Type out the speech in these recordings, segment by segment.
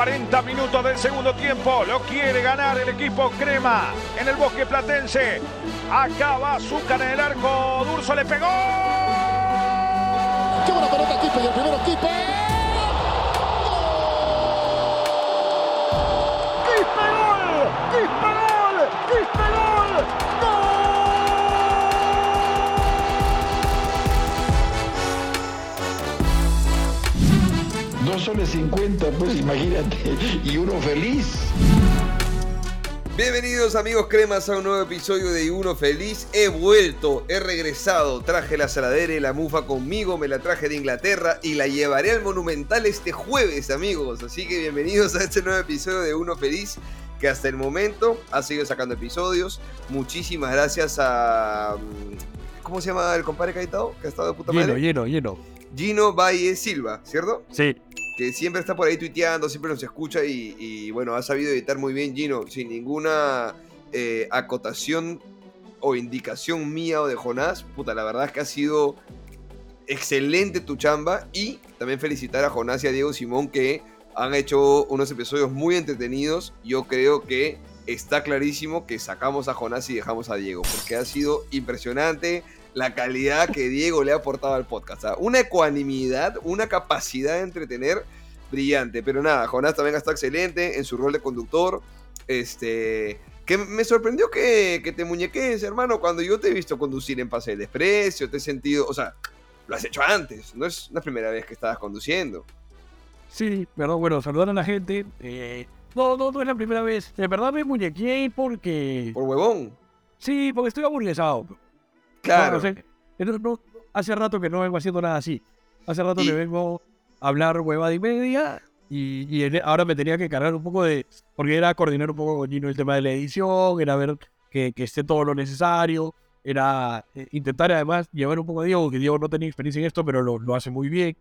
40 minutos del segundo tiempo. Lo quiere ganar el equipo Crema en el bosque platense. Acaba Azúcar en el arco. Durso le pegó. ¡Qué buena pelota, Kipe! Y el primero, Kipe. ¡Quispe gol! ¡Quispe gol! ¡Quispe gol! Soles 50, pues imagínate, y uno feliz. Bienvenidos amigos cremas a un nuevo episodio de Uno Feliz. He vuelto, he regresado, traje la saladera y la mufa conmigo, me la traje de Inglaterra y la llevaré al Monumental este jueves amigos. Así que bienvenidos a este nuevo episodio de Uno Feliz que hasta el momento ha seguido sacando episodios. Muchísimas gracias a... mm, ¿Cómo se llama el compadre que ha estado? Que ha estado de puta Lleno, lleno, lleno. Gino Valle Silva, ¿cierto? Sí. Que siempre está por ahí tuiteando, siempre nos escucha y, y, bueno, ha sabido editar muy bien Gino, sin ninguna eh, acotación o indicación mía o de Jonás. Puta, la verdad es que ha sido excelente tu chamba y también felicitar a Jonás y a Diego Simón que han hecho unos episodios muy entretenidos. Yo creo que está clarísimo que sacamos a Jonás y dejamos a Diego, porque ha sido impresionante la calidad que Diego le ha aportado al podcast. ¿ah? Una ecuanimidad, una capacidad de entretener brillante. Pero nada, Jonás también está excelente en su rol de conductor. Este. Que me sorprendió que, que te muñeques, hermano, cuando yo te he visto conducir en Pase del Desprecio, te he sentido, o sea, lo has hecho antes, no es la primera vez que estabas conduciendo. Sí, perdón, bueno, saludar a la gente. eh, no, no, no es la primera vez. De verdad me muñequé porque. Por huevón. Sí, porque estoy aburguesado. Claro. No sé, no- no- hace rato que no vengo haciendo nada así. Hace rato Y- que vengo a hablar huevada y media. Y, y en- ahora me tenía que cargar un poco de. Porque era coordinar un poco con Gino el tema de la edición, era ver que, que esté todo lo necesario, era eh, intentar además llevar un poco a Diego, que Diego no tenía experiencia en esto, pero lo, lo hace muy bien.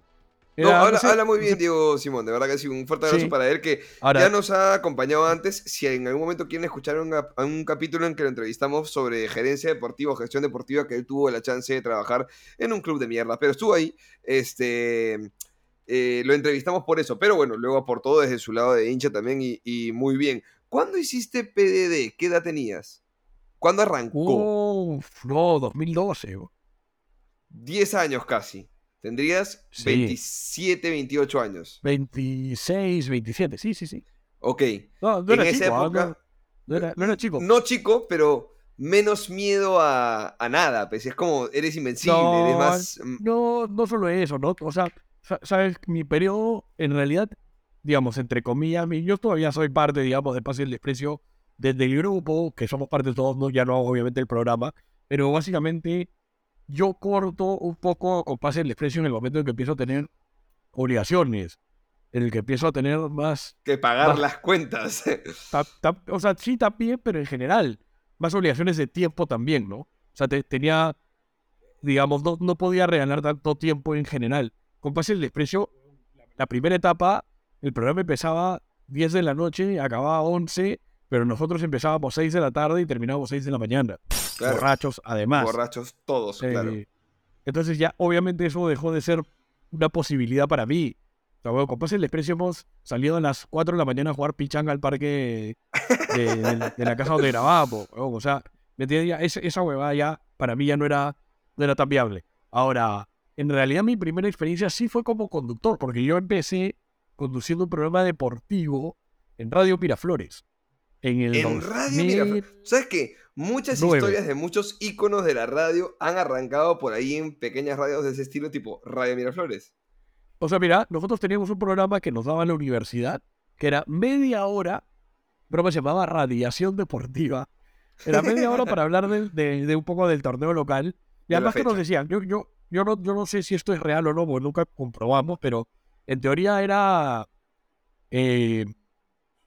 No, Era, habla, sé, habla muy bien Diego Simón, de verdad que sí, un fuerte abrazo Sí. para él que Ahora, ya nos ha acompañado antes. Si en algún momento quieren escuchar un, ap- un capítulo en que lo entrevistamos sobre gerencia deportiva o gestión deportiva, que él tuvo la chance de trabajar en un club de mierda, pero estuvo ahí, este, eh, lo entrevistamos por eso, pero bueno, luego aportó desde su lado de hincha también y, y muy bien. ¿Cuándo hiciste PDD? ¿Qué edad tenías? ¿Cuándo arrancó? Uf, no, 2012. bo. 10 años casi. Tendrías Sí. 27, 28 años. 26, 27, sí, sí, sí. Ok. No, no En era esa chico, ah, época- no, no era, no era chico. No chico, pero menos miedo a, a nada. Pues es como, eres invencible, No, eres más... mm, No, no solo eso, ¿no? O sea, sa- sabes, mi periodo, en realidad, digamos, entre comillas, mi- yo todavía soy parte, digamos, de Pase el Desprecio desde el grupo, que somos parte todos, ¿no? Ya no hago obviamente el programa, pero básicamente yo corto un poco con Pase el Desprecio en el momento en que empiezo a tener obligaciones, en el que empiezo a tener más que pagar las cuentas. Ta- ta- o sea, sí también, pero en general, más obligaciones de tiempo también, ¿no? O sea, te- tenía, digamos, no, no podía regalar tanto tiempo en general. Con Pase el Desprecio, la primera etapa, el programa empezaba 10 de la noche, acababa 11, pero nosotros empezábamos 6 de la tarde y terminábamos 6 de la mañana. Claro, Borrachos, además. borrachos todos, claro. Entonces ya, obviamente, eso dejó de ser una posibilidad para mí. O sea, bueno, con Pase el hemos salido a las 4 de la mañana a jugar pichanga al parque de, de- de la casa donde grabábamos. O sea, ¿me entiendes? Esa, huevada ya, para mí ya no era, no era tan viable. Ahora, en realidad mi primera experiencia sí fue como conductor, porque yo empecé conduciendo un programa deportivo en Radio Miraflores. En el En Radio 2000, Miraflores. ¿Sabes qué? Muchas historias de muchos íconos de la radio han arrancado por ahí en pequeñas radios de ese estilo, tipo Radio Miraflores. O sea, mira, nosotros teníamos un programa que nos daba en la universidad, que era media hora, broma se llamaba Radiación Deportiva. Era media hora para hablar de, de- de un poco del torneo local. Y además que nos decían, yo, yo, yo, no, yo no sé si esto es real o no, porque nunca comprobamos, pero en teoría era eh,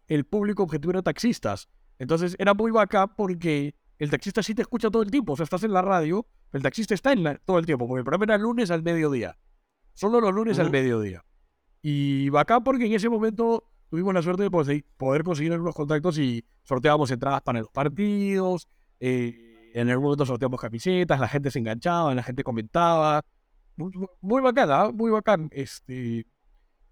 el público objetivo era taxistas. Entonces era muy bacán porque el taxista sí te escucha todo el tiempo. O sea, estás en la radio, el taxista está en la- todo el tiempo, porque el programa era lunes al mediodía. Solo los lunes al Ujú. mediodía. Y bacán porque en ese momento tuvimos la suerte de poder conseguir algunos contactos y sorteábamos entradas para los partidos. eh, en algún momento sorteamos camisetas, la gente se enganchaba, la gente comentaba. Muy, muy- bacán, ¿ah? muy bacán. Este,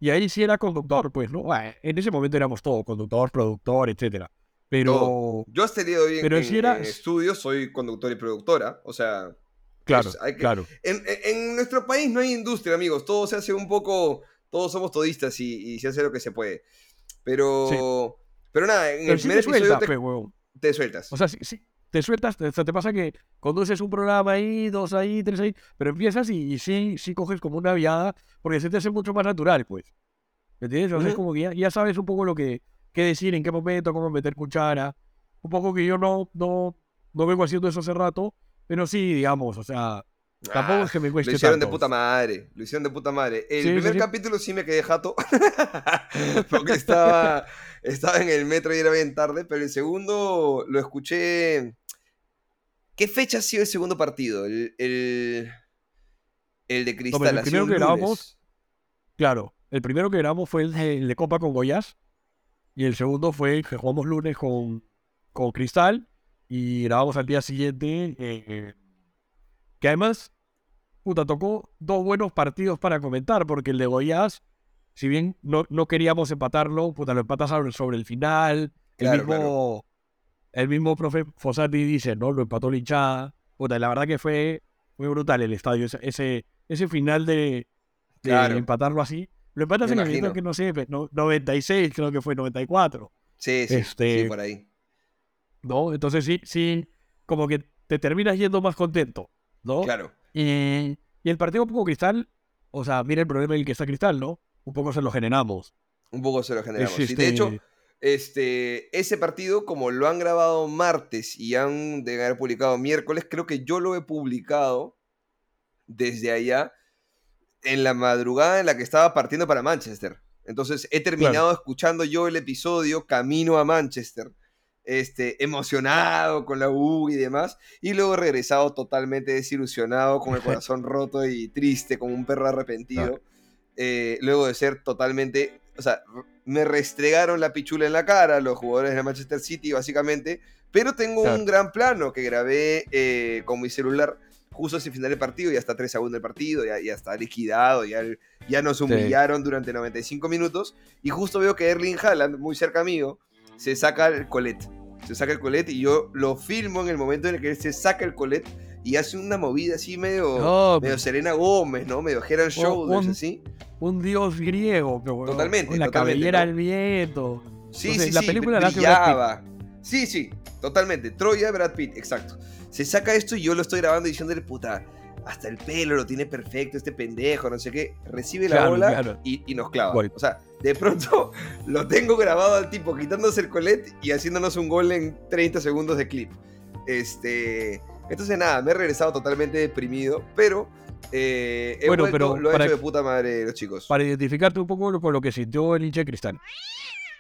Y ahí sí era conductor, pues, ¿no? Ah, En ese momento éramos todo, conductor, productor, etcétera. Pero, Todo. Yo hasta el día de hoy en, pero en- sí era- en estudio soy conductor y productora. O sea, claro, Pues hay que- claro. en, en- nuestro país no hay industria, amigos. Todo se hace un poco. Todos somos todistas y, y se hace lo que se puede. Pero. Pero nada, en Pero el sí primer te episodio sueltas, te, pe, huevón. te sueltas. O sea, sí, sí, te sueltas, te, te pasa que conduces un programa ahí, dos ahí, tres ahí, pero empiezas y, y sí, sí coges como una viada, porque se te hace mucho más natural, pues. ¿Me entiendes? O sea, es Ujú. como que ya, ya sabes un poco lo que qué decir, en qué momento, cómo meter cuchara. Un poco que yo no, no, no vengo haciendo eso hace rato, pero sí, digamos, o sea, tampoco Ah, es que me Lo cueste hicieron de puta madre. Lo hicieron de puta madre. El Sí, primer sí. capítulo sí me quedé jato. porque estaba, estaba en el metro y era bien tarde. Pero el segundo lo escuché. ¿Qué fecha ha sido el segundo partido? El, el, el de Cristal. el primero que grabamos-. Claro, el primero que grabamos fue el de, el de Copa con Goyas, y el segundo fue el que jugamos lunes con, con Cristal, y grabamos al día siguiente, eh, que además, puta, tocó dos buenos partidos para comentar, porque el de Goyas, si bien no, no queríamos empatarlo, puta, lo empatas sobre, el final, Claro, el mismo, el mismo profe Fossati dice, ¿no? Lo empató la hinchada, puta, la verdad que fue, fue brutal el estadio, ese, ese, final de, de Claro. empatarlo así. Lo empatas en el imagino. que no sé, pues, no- 96, creo que fue 94, Sí, sí, Este- sí, por ahí. ¿no? Entonces sí, sí, como que te terminas yendo más contento, ¿no? Claro. Y, y el partido un poco cristal, o sea, mira el problema en el que está cristal, ¿no? Un poco se lo generamos. Un poco se lo generamos. Es Y de hecho, este- este, ese partido, como lo han grabado martes y han de haber publicado miércoles, creo que yo lo he publicado desde allá en la madrugada en la que estaba partiendo para Manchester. Entonces he terminado escuchando yo el episodio camino a Manchester, este, emocionado con la U y demás, y luego regresado totalmente desilusionado, con el corazón roto y triste, como un perro arrepentido, eh, luego de ser totalmente, o sea, me restregaron la pichula en la cara los jugadores de Manchester City, básicamente, pero tengo Claro. un gran plano que grabé eh, con mi celular justo hacia el final del partido, ya está 3 a 1 el partido, ya, ya está liquidado, ya, ya nos humillaron durante 95 minutos, y justo veo que Erling Haaland, muy cerca mío, se saca el colete. Se saca el colete y yo lo filmo en el momento en el que él se saca el colete y hace una movida así medio, medio Serena Gómez, ¿no? Medio Head and Shoulders, un- así. un dios griego, pero bueno, Totalmente, con la totalmente, cabellera ¿no? al viento. Sí, Entonces, sí, la sí, película la hace Brad Pitt. Sí, sí, totalmente. Troya, Brad Pitt, exacto. Se saca esto y yo lo estoy grabando diciéndole, puta, hasta el pelo lo tiene perfecto este pendejo, no sé qué. Recibe la Claro, bola claro. y, y nos clava. Gol. O sea, de pronto lo tengo grabado al tipo quitándose el colete y haciéndonos un gol en 30 segundos de clip. Este, entonces nada, me he regresado totalmente deprimido, pero eh, he Bueno, vuelto, pero lo he para- hecho de puta madre los chicos. Para identificarte un poco con lo que sintió el hincha de cristal.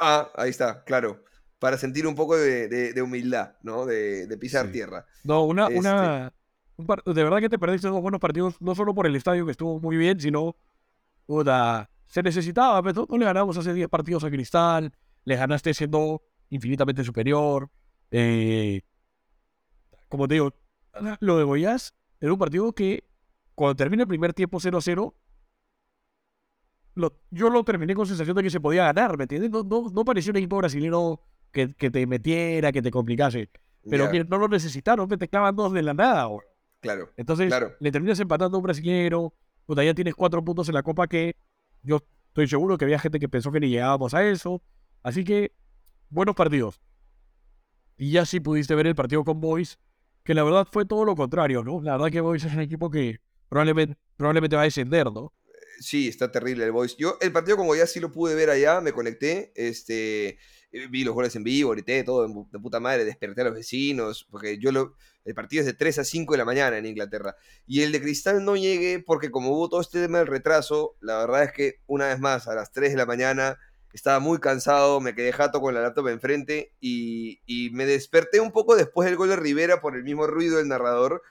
Ah, ahí está, claro. Para sentir un poco de, de- de humildad, ¿no? De, de pisar Sí. tierra. No, una, Este- una, un par- de verdad que te perdiste dos buenos partidos, no solo por el estadio que estuvo muy bien, sino, puta, se necesitaba, pero no le ganamos hace 10 partidos a Cristal, le ganaste siendo infinitamente superior, eh, como te digo, lo de Goiás era un partido que cuando termina el primer tiempo 0-0, lo- yo lo terminé con sensación de que se podía ganar, ¿me entiendes? No, no, no parecía un equipo brasileño que, que te metiera, que te complicase. Pero que no lo necesitaron, que te clavan dos de la nada. güey. Claro. Entonces, Claro. le terminas empatando a un brasileño, puta, ya tienes cuatro puntos en la Copa que yo estoy seguro que había gente que pensó que ni llegábamos a eso. Así que, buenos partidos. Y ya sí pudiste ver el partido con Boys, que la verdad fue todo lo contrario, ¿no? La verdad que Boys es un equipo que probablemente, probablemente va a descender, ¿no? Sí, está terrible el Boys. Yo el partido con Goiás sí lo pude ver allá, me conecté, este, vi los goles en vivo, grité, todo de puta madre, desperté a los vecinos, porque yo lo, el partido es de 3 a 5 de la mañana en Inglaterra. Y el de Cristal no llegué porque como hubo todo este tema del retraso, la verdad es que una vez más a las 3 de la mañana estaba muy cansado, me quedé jato con la laptop enfrente y, y me desperté un poco después del gol de Rivera por el mismo ruido del narrador.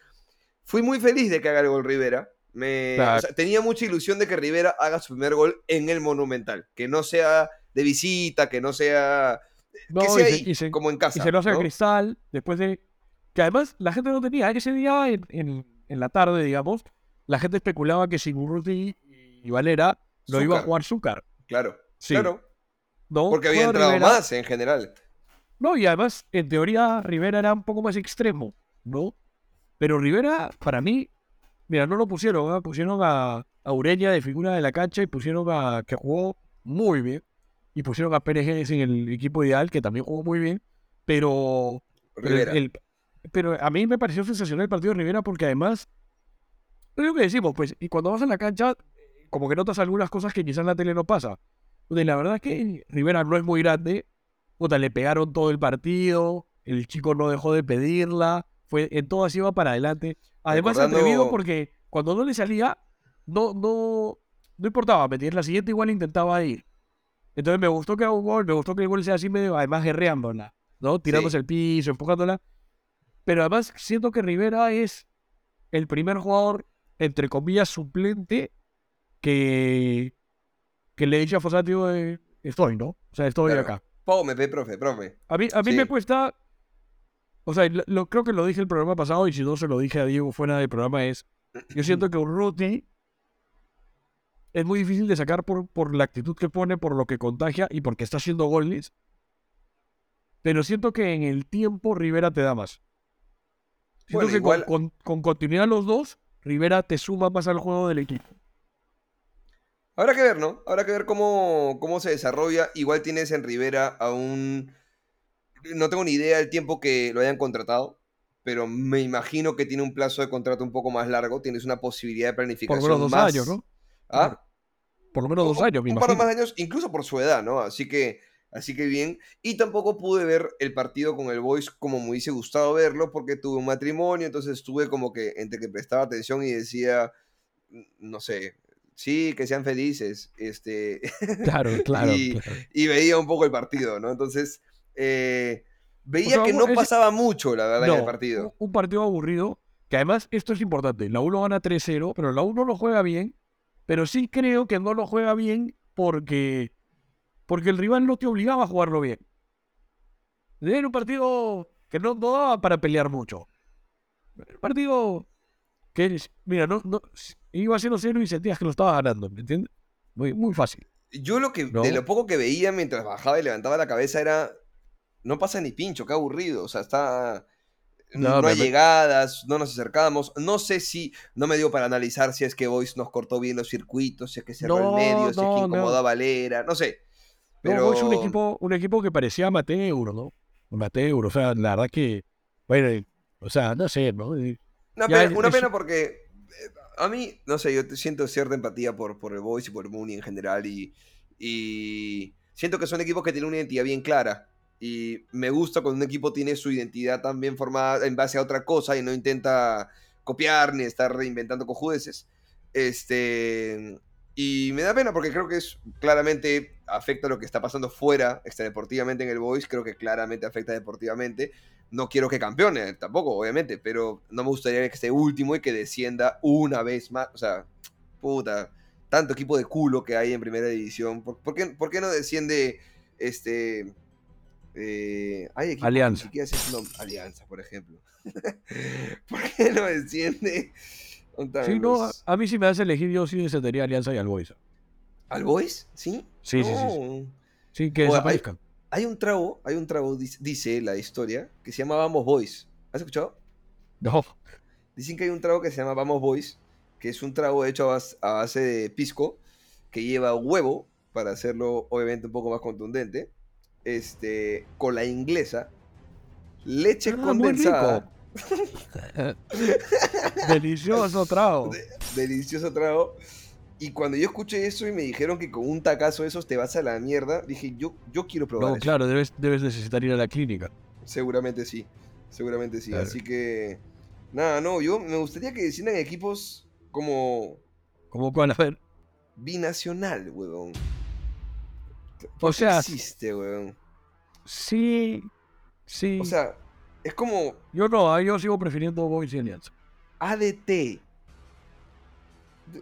Fui muy feliz de que haga el gol Rivera. Me, Claro. o sea, tenía mucha ilusión de que Rivera haga su primer gol en el Monumental. Que no sea de visita, que no sea. No, que y sea se- ahí, y se- como en casa. Y se lo hace a ¿no? Cristal, después de... Que además la gente no tenía, ese día en, en- en la tarde, digamos, la gente especulaba que sin Urruti y Valera no iba a jugar Zúcar. Claro, Sí. claro. ¿no? Porque había entrado Rivera. más en general. No, y además, en teoría, Rivera era un poco más extremo, ¿no? Pero Rivera, para mí, mira, no lo pusieron, ¿ah? pusieron a, a Ureña de figura de la cancha y pusieron a que jugó muy bien. Y pusieron a Pérez en el equipo ideal, que también jugó muy bien. Pero, pero, el- Rivera. el- pero a mí me pareció sensacional el partido de Rivera porque además, es lo que decimos, pues, y cuando vas a la cancha, como que notas algunas cosas que quizás en la tele no pasa. La verdad es que Rivera no es muy grande. Puta, le pegaron todo el partido. El chico no dejó de pedirla. Fue, en todas iba para adelante. Además, Recordando- atrevido porque cuando no le salía, no, no, no importaba. ¿me entiendes? La siguiente igual intentaba ir. Entonces me gustó que haga un gol, me gustó que el gol sea así medio, además guerreándola, ¿no? Tirándose el piso, empujándola. Pero además siento que Rivera es el primer jugador, entre comillas, suplente que, que le dice a Fossati, "Eh, estoy, ¿no? O sea, estoy Claro. acá. Pome, pe, profe, profe. A mí, a mí Sí. me cuesta. O sea, lo- creo que lo dije el programa pasado y si no se lo dije a Diego fuera del programa es. Yo siento que Urruti es muy difícil de sacar por, por la actitud que pone, por lo que contagia y porque está haciendo goles. Pero siento que en el tiempo Rivera te da más. Siento Bueno, que igual- con, con- con continuidad los dos, Rivera te suma más al juego del equipo. Habrá que ver, ¿no? Habrá que ver cómo, cómo se desarrolla. Igual tienes en Rivera a un... No tengo ni idea del tiempo que lo hayan contratado, pero me imagino que tiene un plazo de contrato un poco más largo. Tienes una posibilidad de Por planificación menos dos más... años, ¿no? ¿Ah? Por lo menos dos años, me un par de imagino. más años, incluso por su edad, ¿no? Así que, así que bien. Y tampoco pude ver el partido con el Boys como me hubiese gustado verlo porque tuve un matrimonio, entonces estuve como que entre que prestaba atención y decía, "Mm, no sé, sí, que sean felices, este, Claro, claro. Y- claro. y veía un poco el partido, ¿no? Entonces, eh, veía sea, que no pasaba mucho, la verdad, en el partido. Un, un partido aburrido, que además esto es importante. La 1 gana 3-0, pero la 1 lo juega bien. Pero sí creo que no lo juega bien porque, porque el rival no te obligaba a jugarlo bien. Era un partido que no, no daba para pelear mucho. Era un partido que, mira, no, no, iba haciendo 0 y sentías que lo estaba ganando, ¿me entiendes? Muy, muy fácil. Yo lo que, ¿No? de lo poco que veía mientras bajaba y levantaba la cabeza era, no pasa ni pincho, qué aburrido, o sea, está, no, hay llegadas, no nos acercamos, no sé si, no me dio para analizar si es que Boys nos cortó bien los circuitos, si es que cerró el No, medio, si es que no. incomodó a Valera, no sé, pero... es un equipo, un equipo que parecía amateur, ¿no? Amateur, o sea, la verdad que, bueno, o sea, no sé, ¿no? Una Ya, pena, una es- pena porque eh, a mí, no sé, yo siento cierta empatía por, por el Boys y por el Mooney en general y, y siento que son equipos que tienen una identidad bien clara y me gusta cuando un equipo tiene su identidad tan bien formada en base a otra cosa y no intenta copiar ni estar reinventando cojudeces. Este, y me da pena porque creo que es claramente afecta lo que está pasando fuera extradeportivamente en el Boys, creo que claramente afecta deportivamente. No quiero que campeone tampoco, obviamente, pero no me gustaría que esté último y que descienda una vez más. O sea, puta, tanto equipo de culo que hay en primera división. ¿Por, qué, por qué no desciende este... eh, hay equipos que Alianza. llaman Alianza, por ejemplo. ¿Por qué no desciende? ¿Dónde están Sí, no, a, mí si me das a elegir, yo sí descendería Alianza y al Boys. ¿Al Boys? ¿Sí? Sí, sí, sí, sí. No. Sí, que O desaparezcan. Hay un trago, hay un trago, dice, dice la historia, que se llama Vamos Boys. ¿Has escuchado? No, Dicen que hay un trago que se llama Vamos Boys, que es un trago hecho a base, a base de pisco, que lleva huevo, para hacerlo obviamente un poco más contundente, este, cola inglesa, leche Ah, condensada, Delicioso trago. de- delicioso trago. Y cuando yo escuché eso y me dijeron que con un tacazo de esos te vas a la mierda, dije, yo, yo quiero probar No, eso. claro, debes, debes necesitar ir a la clínica. Seguramente sí. Seguramente sí. Claro. Así que. Nada, no. Yo me gustaría que desciendan equipos como ¿Cómo van a ver? binacional, weón. O sea, existe, weón. sí, sí. O sea, es como yo no, ah, yo sigo prefiriendo Boys y Alianza. ADT.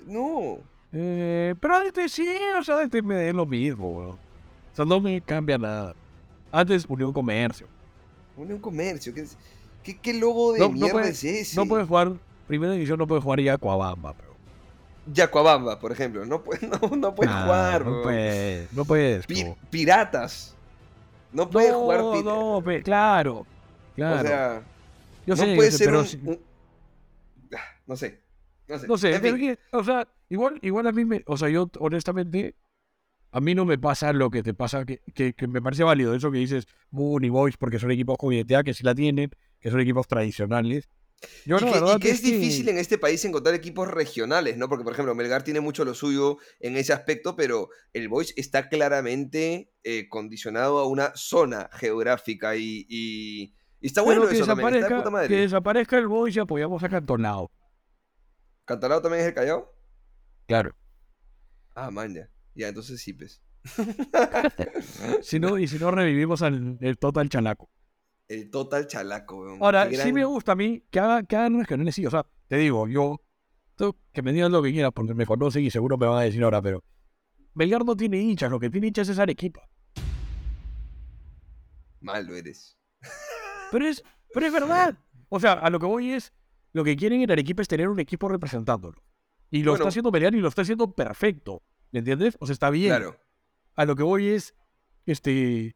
No. Eh, pero ADT sí, o sea, ADT me da lo mismo, weón. O sea, no me cambia nada. Antes Unión Comercio. Unión Comercio. ¿Qué, qué, qué logo de No- no mierda es ese? No puedes jugar, primera división no puedes jugar ya Coabamba, pero. Yacuabamba, por ejemplo. No no, no puedes Ah, jugar, no puedes, no puedes. Pi- po. piratas. No puedes no, jugar pi- no, claro, claro. O sea, yo no sé, puede ser pero un, un- Ah, No sé. No sé. No sé, En pero fin, que, o sea, igual, igual a mí me, o sea, yo honestamente, a mí no me pasa lo que te pasa, que, que, que me parece válido eso que dices, Moon y Boys, porque son equipos con identidad que sí la tienen, que son equipos tradicionales. Yo y, no, que, la verdad y que es que- difícil en este país encontrar equipos regionales, ¿no? Porque, por ejemplo, Melgar tiene mucho lo suyo en ese aspecto, pero el Boys está claramente eh, condicionado a una zona geográfica y, y- y está pero bueno que eso también, está de desaparezca, puta madre. que desaparezca el Boys y apoyamos a Cantonado. ¿Cantalado también es el Callao? Claro. Ah, man, ya. Ya, entonces sí, pues. Si no, y si no revivimos al el Total Chalaco. El total chalaco, weón. Ahora, sí me gusta a mí que, haga, que hagan regionales, sí. O sea, te digo, yo, tú, que me digan lo que quieras, porque me conocen y seguro me van a decir ahora, pero Melgar no tiene hinchas, lo que tiene hinchas es Arequipa. Malo eres. Pero es, pero es verdad. O sea, a lo que voy es, lo que quieren en Arequipa es tener un equipo representándolo. Y lo Bueno. está haciendo Melgar y lo está haciendo perfecto. ¿Me entiendes? O sea, está bien. Claro. A lo que voy es, este,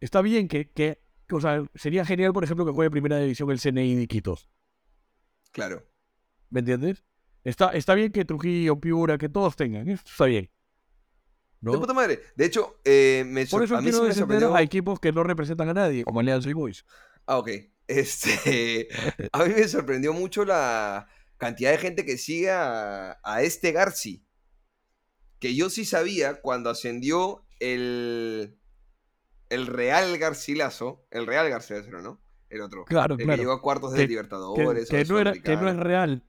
está bien que, que, o sea, sería genial, por ejemplo, que juegue primera división el CNI de Iquitos. Claro. ¿Me entiendes? Está, está bien que Trujillo, Piura, que todos tengan. Esto está bien. ¿no? De puta madre. De hecho, eh, me Por eso a mí me sorprendió. a equipos que no representan a nadie, como Alianza y Boys. Ah, ok. Este, a mí me sorprendió mucho la cantidad de gente que sigue a, a este Garci. Que yo sí sabía cuando ascendió el, el Real Garcilaso. El Real Garcilaso, ¿no? El otro. Claro, el claro. que llegó a cuartos de Que- Libertadores. que no era, que no es real.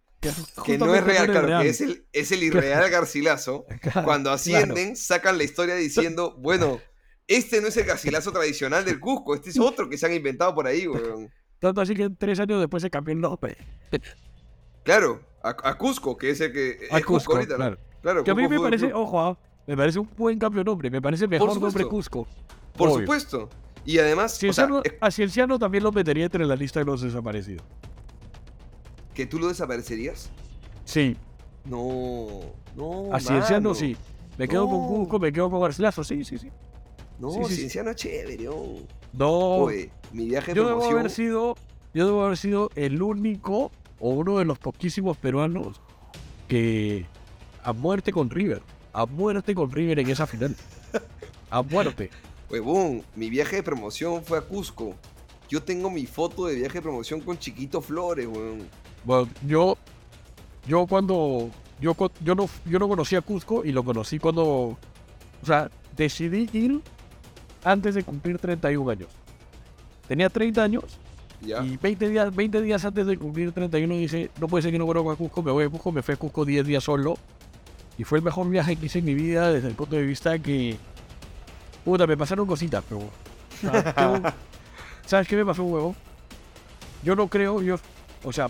Que, no es real, claro, real. que es el, es el irreal Garcilaso. Claro, Cuando claro. ascienden, sacan la historia diciendo, bueno, este no es el Garcilaso tradicional del Cusco, este es otro que se han inventado por ahí, weón. Tanto así que tres años después se cambió el nombre. Claro, a, a Cusco, que es el que es A Cusco, Cusco, ahorita, ¿no? claro. Claro, Que a mí me parece, ojo, ah, me parece un buen cambio de nombre. Me parece mejor nombre. Cusco. Por obvio. supuesto. Y además, o sea, Cienciano- es a Cienciano también lo metería entre la lista de los desaparecidos. que tú lo desaparecerías. Sí, No, no. a Cienciano mano. sí. Me quedo con. Cusco, me quedo con Garcilaso, sí, sí, sí. No, Sí, sí, sí. Cienciano es chévere, oh. No, Oye, mi viaje yo debo haber sido, yo debo haber sido el único o uno de los poquísimos peruanos que a muerte con River, a muerte con River en esa final, a muerte. Huevón, mi viaje de promoción fue a Cusco. Yo tengo mi foto de viaje de promoción con Chiquito Flores, weón. Bueno, yo, yo cuando, yo, yo no, yo no conocía Cusco y lo conocí cuando, o sea, decidí ir antes de cumplir 31 años. Tenía 30 años Ya. Y 20 días, 20 días antes de cumplir 31 dice, no puede ser que no conozca a Cusco, me voy a Cusco, me fui a Cusco 10 días solo. Y fue el mejor viaje que hice en mi vida desde el punto de vista que... Puta, me pasaron cositas, pero... ¿Sabes qué me pasó, huevo? Yo no creo, yo... O sea,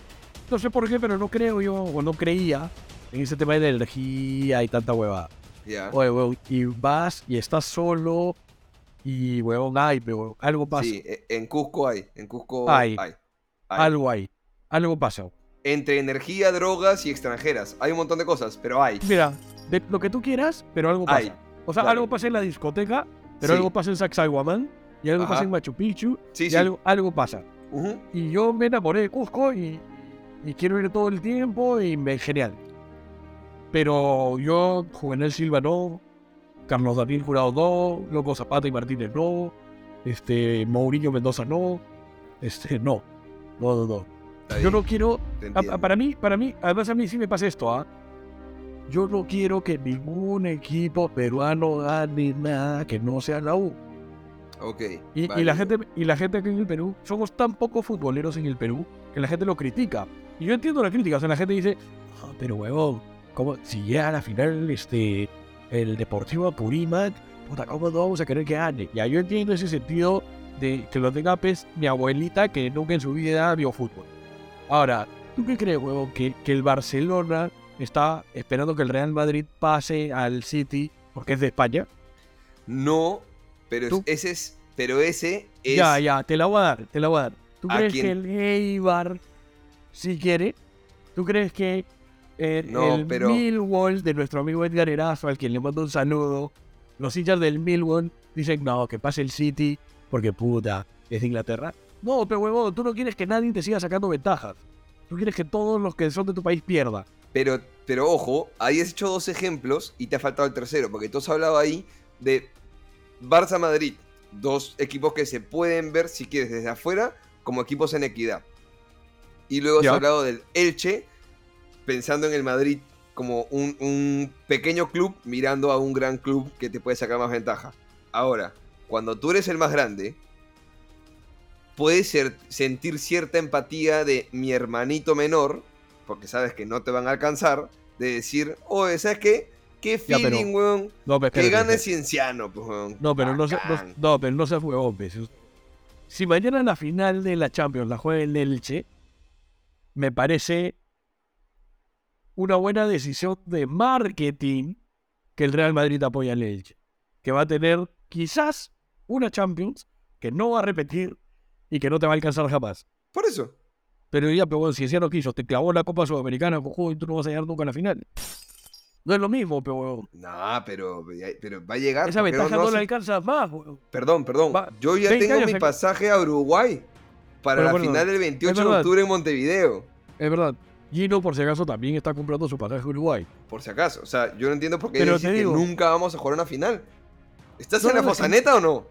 no sé por qué, pero no creo yo, o no creía en ese tema de la energía y tanta huevada. Ya. Oye, y vas y estás solo y, huevón, ay, pero algo pasa. Sí, e- en Cusco hay. En Cusco Hay. hay. Hay. Algo hay. Algo pasa. Entre energía, drogas y extranjeras. Hay un montón de cosas, pero hay. Mira, de lo que tú quieras, pero algo pasa. O sea, claro. algo pasa en la discoteca, pero Sí. algo pasa en Sacsayhuamán, y algo Ajá. pasa en Machu Picchu, Sí, y sí. algo, algo pasa. Y yo me enamoré de Cusco y, y quiero ir todo el tiempo y me genial. Pero yo, Juvenal Silva no, Carlos Daniel Jurado no, Loco Zapata y Martínez no, este, Mourinho Mendoza no, este, no, no, no, no. Yo no quiero a- a- para mí, para mí, además a mí sí me pasa esto, ¿ah? Yo no quiero que ningún equipo peruano gane nada que no sea la U. Ok. Y, y la gente, y la gente aquí en el Perú, somos tan pocos futboleros en el Perú que la gente lo critica. Y yo entiendo la crítica, o sea, la gente dice, "Ah, pero huevón, ¿cómo, si llega a la final este, el Deportivo Apurímac, puta, ¿cómo no vamos a querer que gane? Ya yo entiendo ese sentido de que lo tenga pues mi abuelita que nunca en su vida vio fútbol. Ahora, ¿tú qué crees, huevón? Que, que el Barcelona está esperando que el Real Madrid pase al City porque es de España. No, pero Tú- ese es. Pero ese es. Ya, ya, te la voy a dar, te la voy a dar. ¿Tú ¿A crees quién? que el Eibar, si quiere, tú crees que el, No, el pero- Millwall de nuestro amigo Edgar Erazo, al quien le mando un saludo. Los hinchas del Millwall dicen, no, que pase el City, porque puta, es de Inglaterra. No, pero huevón, tú no quieres que nadie te siga sacando ventajas. Tú quieres que todos los que son de tu país pierdan. Pero, pero ojo, ahí has hecho dos ejemplos y te ha faltado el tercero, porque tú has hablado ahí de Barça-Madrid, dos equipos que se pueden ver, si quieres, desde afuera, como equipos en equidad. Y luego has hablado del Elche, pensando en el Madrid como un, un pequeño club mirando a un gran club que te puede sacar más ventaja. Ahora, cuando tú eres el más grande, puedes ser- sentir cierta empatía de mi hermanito menor, porque sabes que no te van a alcanzar, de decir, oye, ¿sabes qué? ¿Qué Ya, pero- feeling, weón? No, pero Que gane. Cienciano, pues, weón. No, pero no, se, no, no, pero no seas huevón, pues. Si mañana la final de la Champions la juega el Elche, me parece una buena decisión de marketing que el Real Madrid apoya al Elche. Que va a tener quizás una Champions que no va a repetir y que no te va a alcanzar jamás. Por eso. Pero ya, pero bueno, si no quiso, te clavó la Copa Sudamericana, y tú no vas a llegar nunca a la final. No es lo mismo, pero huevón. No, pero, pero va a llegar. Esa ¿por qué ventaja no, la alcanzas más, huevón. Perdón, perdón. Va- Yo ya 20 tengo mi pasaje a Uruguay para la bueno, final del 28 de octubre en Montevideo. Es verdad. Gino, por si acaso, también está comprando su pasaje a Uruguay. Por si acaso. O sea, yo no entiendo por qué Pero te que nunca vamos a jugar una final. ¿Estás No, en la no, fosaneta o no?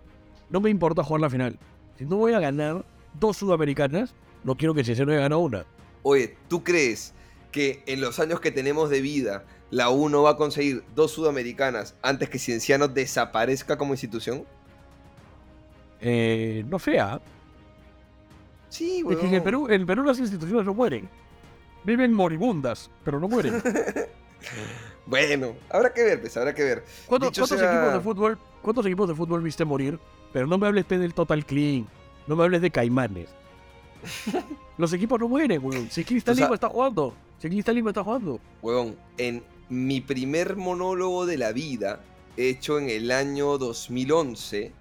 No me importa jugar la final. Si no voy a ganar dos sudamericanas, no quiero que Cienciano haya ganado una. Oye, ¿tú crees que en los años que tenemos de vida la U no va a conseguir dos sudamericanas antes que Cienciano desaparezca como institución? Eh, no sea. Sí, Es weón. que en el Perú, en el Perú las instituciones no mueren. Viven moribundas, pero no mueren. Bueno, habrá que ver, pues, habrá que ver. ¿Cuántos, Dicho cuántos sea- equipos de fútbol, ¿Cuántos equipos de fútbol viste morir? Pero no me hables del Total Clean. No me hables de Caimanes. Los equipos no mueren, weón. Si Cristal O sea- Lima está jugando. Si Cristal Lima está jugando. Huevón, en mi primer monólogo de la vida, hecho en el año 2011,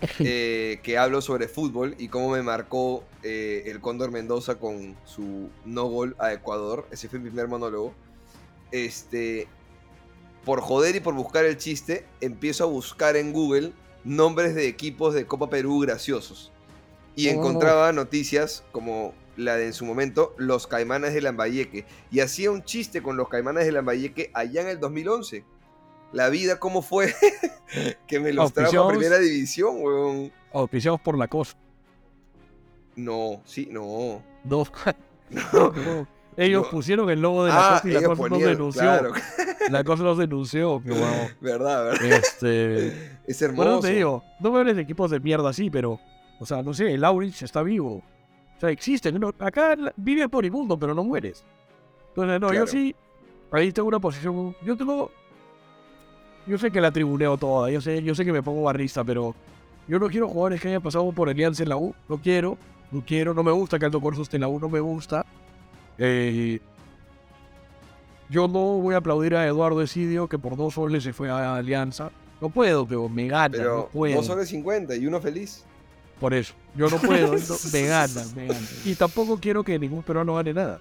eh, que hablo sobre fútbol y cómo me marcó eh, el Cóndor Mendoza con su no gol a Ecuador. Ese fue mi primer monólogo. Este, por joder y por buscar el chiste, empiezo a buscar en Google nombres de equipos de Copa Perú graciosos. Y Oh. encontraba noticias como la de en su momento Los Caimanes de Lambayeque. Y hacía un chiste con los Caimanes de Lambayeque allá en el 2011. La vida, ¿cómo fue? que me los trajo a primera división, weón. Auspiciados por la cosa. No, sí, no. Dos. No. Ellos No. pusieron el logo de la Ah, cosa y la cosa nos ponían, denunció. claro. La cosa nos denunció, huevón. verdad, verdad. Este. Es Bueno, hermoso. te digo, no me hables de equipos de mierda así, pero. O sea, no sé, el Aurich está vivo. O sea, existen. no- acá vives por mundo, pero no mueres. Entonces, no, Claro. yo sí. Ahí tengo una posición. Yo tengo. Yo sé que la tribuneo toda. Yo sé, yo sé que me pongo barrista, pero. Yo no quiero jugadores que hayan pasado por Alianza en la U. No quiero. No quiero. No me gusta que Aldo Corso esté en la U. No me gusta. Eh, yo no voy a aplaudir a Eduardo Esidio, que por dos soles se fue a Alianza. No puedo, pero me gana, no puedo. dos sobre 50 y uno feliz. Por eso. Yo no puedo. no- me gana, me gana. Y tampoco quiero que ningún peruano gane nada.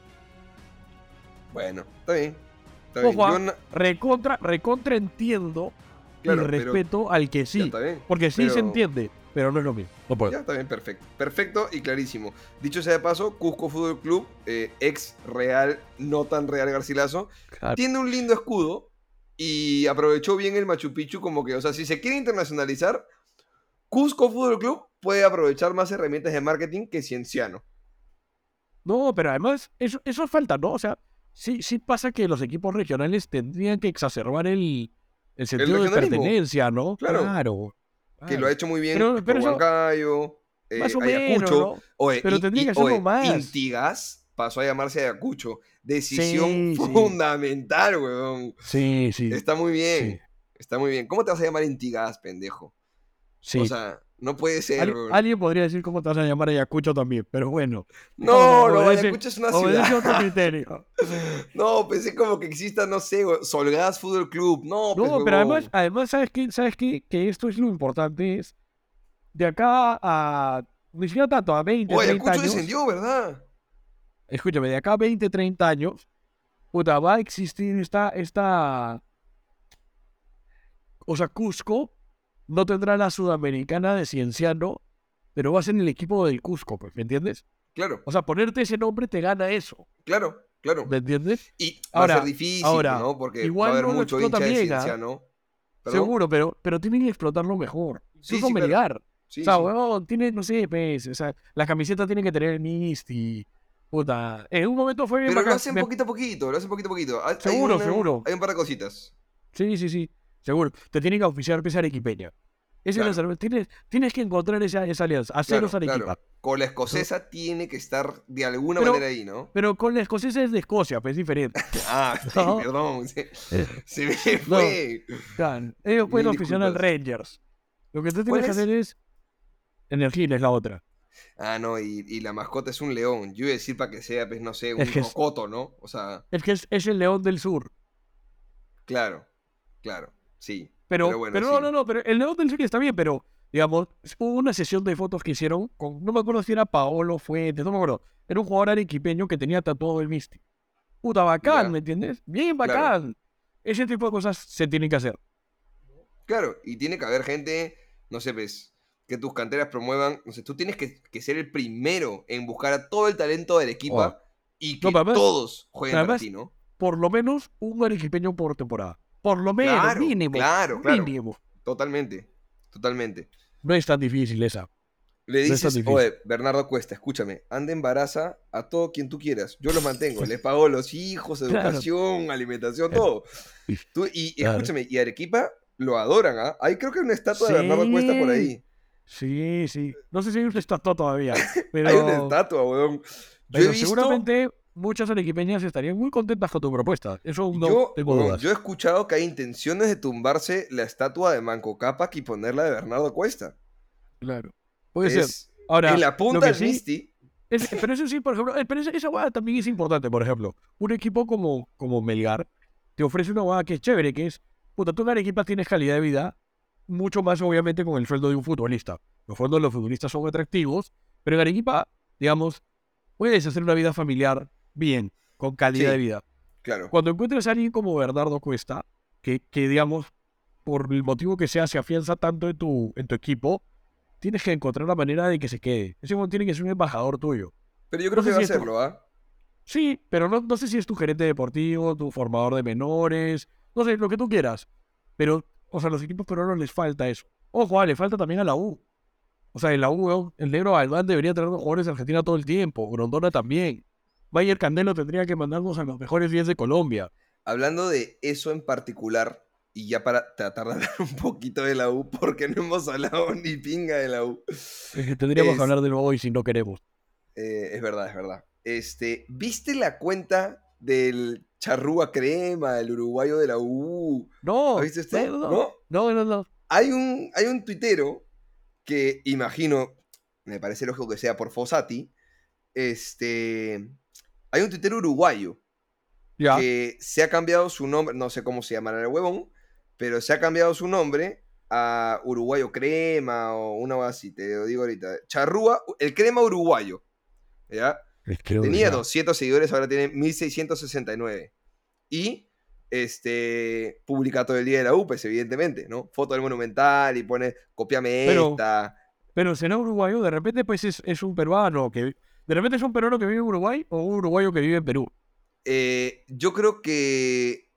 Bueno, está bien. Está bien. Ojo, ah, Yo recontra, recontra entiendo Claro, y pero- respeto al que Ya sí. está bien. Porque sí se entiende, pero no es lo mismo. No puedo. Ya está bien, perfecto. Perfecto y clarísimo. Dicho sea de paso, Cusco Fútbol Club, eh, ex Real, no tan Real Garcilaso, Claro. tiene un lindo escudo y aprovechó bien el Machu Picchu como que, o sea, si se quiere internacionalizar, Cusco Fútbol Club puede aprovechar más herramientas de marketing que Cienciano. No, pero además, eso, eso falta, ¿no? O sea, sí, sí pasa que los equipos regionales tendrían que exacerbar el, el sentido de pertenencia, ¿no? Claro. Claro. Que lo ha hecho muy bien Pero- pero Huancayo, eh, Más o Ayacucho. menos, ¿no? Oye, Pero tendría que hacerlo oye, más. Intigas pasó a llamarse Ayacucho. Decisión Sí, sí. fundamental, weón. Sí, sí. Está muy bien. Sí. Está muy bien. ¿Cómo te vas a llamar Intigas, pendejo? sí. O sea, no puede ser, Al- alguien podría decir cómo te vas a llamar Ayacucho también, pero bueno. No, no, obedece- Ayacucho es una ciudad. otro criterio. No, pensé como que exista, no sé, weón, Solgas Fútbol Club. No, pues, No, pero huevón. además, además ¿sabes qué? ¿Sabes qué? Que esto es lo importante, es de acá a, ni siquiera tanto, a 20, Oye, 30 Ayacucho años. descendió, ¿verdad? Escúchame, de acá a 20, 30 años, puta, va a existir esta, esta... O sea, Cusco no tendrá la sudamericana de Cienciano, pero va a ser el equipo del Cusco, pues, ¿me entiendes? Claro, O sea, ponerte ese nombre te gana eso, claro, claro. ¿me entiendes? Y va Ahora- a ser difícil, ahora, ¿no? Porque igual va a haber no mucho hincha de bien. Seguro, pero, pero tienen que explotarlo mejor. Sí, sí, claro. Melgar. Sí, o sea, huevón, tiene, no sé, pues, o sea, la camiseta tiene que tener Misty. Puta, en un momento fue bien Pero lo hacen me- poquito a poquito, lo hacen poquito a poquito. Hay- hay Seguro, una- seguro. Hay un par de cositas. Sí, sí, sí, seguro. Te tienen que oficiar pese Arequipeña. Claro. es el- tienes, tienes que encontrar esa, esa alianza. Haceros Claro, Arequipa. claro. Con la escocesa tiene que estar de alguna Pero- manera ahí, ¿no? Pero con la escocesa es de Escocia, pues es diferente. Ah, sí, No. perdón. Se, Eh, se me fue. Claro, ellos pueden oficiar al. Rangers. Lo que tú ¿Cuál tienes que hacer es. Energina es la otra. Ah, no, y, y la mascota es un león. Yo iba a decir para que sea, pues, no sé, un cocoto, ¿no? O sea, Es que es, es el León del Sur. claro, claro, sí. Pero, Pero pero, bueno, no, sí. no, no, pero el del Sur está bien, pero, digamos, hubo una sesión de fotos que hicieron con, no me acuerdo si era Paolo Fuentes, no me acuerdo. Era un jugador arequipeño que tenía tatuado el Misty. Puta, bacán, Ya. ¿me entiendes? Bien Claro. bacán. Ese tipo de cosas se tienen que hacer. Claro, y tiene que haber gente, no sé, pues, que tus canteras promuevan. No sé, tú tienes que, que ser el primero en buscar a todo el talento del equipo Oh. y que No, pero además- todos jueguen para ti, ¿no? Por lo menos un arequipeño por temporada. Por lo menos, Claro, mínimo. claro, claro. Mínimo. Totalmente, totalmente. No es tan difícil esa. Le No dices, difícil. oye, Bernardo Cuesta, escúchame, anda embaraza a todo quien tú quieras. Yo los mantengo, les pago los hijos, Claro. educación, alimentación, todo. Tú- y, Claro. escúchame, y Arequipa lo adoran, ¿ah? Ahí creo que hay una estatua de Bernardo Cuesta por ahí. Sí, sí. No sé si hay un estatua todavía. Pero, Hay una estatua, weón. Yo pero he visto, seguramente muchas arequipeñas estarían muy contentas con tu propuesta. Eso no yo, tengo dudas. yo he escuchado que hay intenciones de tumbarse la estatua de Manco Cápac y ponerla de Bernardo Cuesta. Claro. Puede ser. Ahora, en la punta del sí- Misty. es- pero eso sí, por ejemplo, eh, pero esa, esa hueá también es importante, por ejemplo. Un equipo como, como Melgar te ofrece una hueá que es chévere, que es, puta, tú en Arequipa tienes calidad de vida, mucho más obviamente con el sueldo de un futbolista. Los sueldos de los futbolistas son atractivos, pero en Arequipa, digamos, puedes hacer una vida familiar bien, con calidad Sí. de vida. Claro. Cuando encuentres a alguien como Bernardo Cuesta, que, que digamos, por el motivo que sea, se afianza tanto en tu, en tu equipo, tienes que encontrar la manera de que se quede. Ese hombre tiene que ser un embajador tuyo. Pero yo creo no sé que va a si hacerlo, ¿ah? Sí, pero no, no sé si es tu gerente deportivo, tu formador de menores, no sé, lo que tú quieras. Pero, o sea, a los equipos peruanos les falta eso. Ojo, ah, le falta también a la U. O sea, en la U, el negro Albán debería tener jugadores de Argentina todo el tiempo. Grondona también. Bayer Candelo tendría que mandarnos a los mejores 10 de Colombia. Hablando de eso en particular, y ya para tratar de hablar un poquito de la U, porque no hemos hablado ni pinga de la U. Es que tendríamos Es- que hablar del hoy si no queremos. Eh, es verdad, es verdad. Este, ¿viste la cuenta del charrúa crema, el uruguayo de la U? No, ¿Has visto esto? eh, no, ¿No? no, no, no. Hay un, hay un tuitero que imagino, me parece lógico que sea por Fossati, este, hay un tuitero uruguayo Ya, que se ha cambiado su nombre, no sé cómo se llamará el huevón, pero se ha cambiado su nombre a Uruguayo Crema o una cosa así, te lo digo ahorita. Charrúa, el crema uruguayo. ¿Ya? Tenía 200 seguidores, ahora tiene 1669. Y este publica todo el día de la UPES, evidentemente, ¿no? Foto del Monumental y pone, copiame Pero- esta. Pero será uruguayo, de repente pues es, es un peruano que... De repente es un peruano que vive en Uruguay o un uruguayo que vive en Perú. Eh, yo creo que.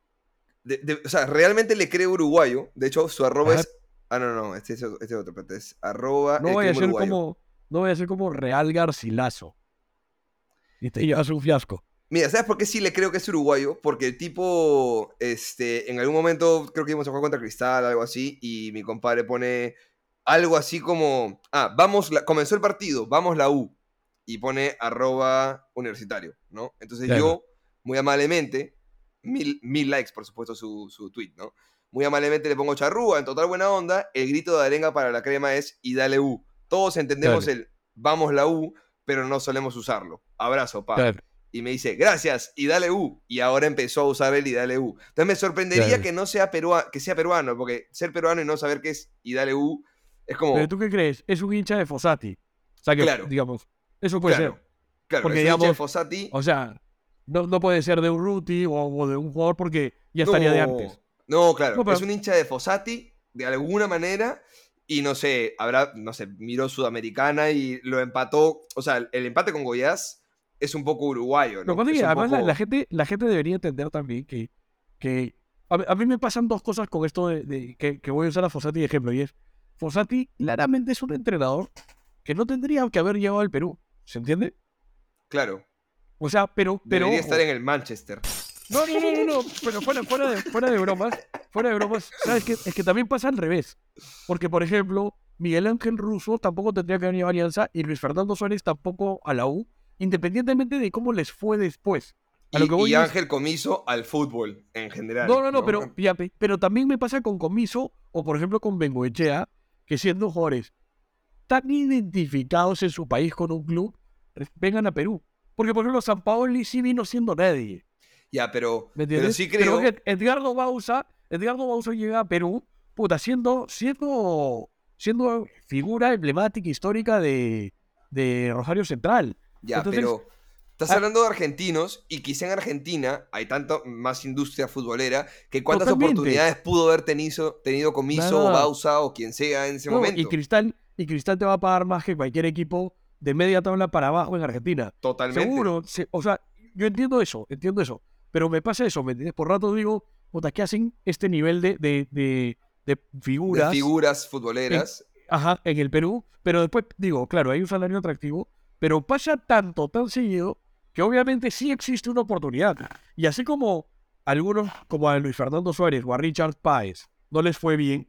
de- de- o sea, realmente le creo uruguayo. De hecho, su arroba Ajá. es. Ah, no, no, este es, este es otro, es arroba. No voy a ser como... No voy a ser como Real Garcilaso. Y te llevas un fiasco. Mira, ¿sabes por qué sí le creo que es uruguayo? Porque el tipo, este, en algún momento creo que íbamos a jugar contra Cristal, algo así, y mi compadre pone algo así como, ah, vamos, la- comenzó el partido, vamos la U, y pone arroba universitario, ¿no? Entonces Claro. yo, muy amablemente, mil, mil likes, por supuesto, su, su tweet, ¿no? Muy amablemente le pongo charrúa, en total buena onda, el grito de arenga para la crema es y dale U. Todos entendemos Claro. el vamos la U, pero no solemos usarlo. Abrazo, pa Claro. y me dice, gracias, y dale U. Y ahora empezó a usar el y dale U. Entonces me sorprendería que no sea perua que sea peruano, porque ser peruano y no saber qué es y dale U es como. Pero tú qué crees? Es un hincha de Fossati. O sea que, Claro. digamos, eso puede claro, ser. claro, porque digamos- Fossati. O sea, no, no puede ser de un Ruti o, o de un jugador porque ya estaría de antes. No, claro. No, pero- Es un hincha de Fossati, de alguna manera. Y no sé, habrá, no sé, miró Sudamericana y lo empató. O sea, el empate con Goiás es un poco uruguayo, ¿no? Es que además la, poco- la gente, la gente debería entender también que, que a, mí- a mí me pasan dos cosas con esto de, de- que, que voy a usar a Fossati de ejemplo. Y es, Fossati claramente es un entrenador que no tendría que haber llegado al Perú. ¿Se entiende? Claro. O sea, pero... pero debería ojo. estar en el Manchester. No, no, no, no, no, pero fuera, fuera, de, fuera de bromas, fuera de bromas, ¿sabes qué? Es que también pasa al revés. Porque, por ejemplo, Miguel Ángel Russo tampoco tendría que venir a Alianza y Luis Fernando Suárez tampoco a la U, independientemente de cómo les fue después. A Y, lo que voy y es- Ángel Comiso al fútbol en general. No, no, no, pero, ya, pero también me pasa con Comiso o, por ejemplo, con Bengoechea, que siendo jugadores tan identificados en su país con un club, vengan a Perú. Porque, por ejemplo, San Paoli sí vino siendo nadie. Ya, pero, ¿Me pero sí creo. que Edgardo Bausa, Edgardo Bausa llega a Perú, puta, siendo, siendo, siendo figura emblemática, histórica de, de Rosario Central. Ya, Entonces, pero estás ah- hablando de argentinos y quizá en Argentina hay tanta más industria futbolera que cuántas Totalmente. oportunidades pudo haber tenido, tenido Comiso o. Bausa o quien sea en ese no, momento. y Cristal, y Cristal te va a pagar más que cualquier equipo de media tabla para abajo en Argentina. Totalmente. Seguro, se- o sea, yo entiendo eso, entiendo eso. Pero me pasa eso, ¿me entiendes? Por rato digo, puta, ¿qué hacen este nivel de, de, de, de De figuras? figuras futboleras. Ajá, en el Perú, pero después digo, claro, hay un salario atractivo, pero pasa tanto, tan seguido, que obviamente sí existe una oportunidad. Y así como algunos, como a Luis Fernando Suárez o a Richard Páez, no les fue bien,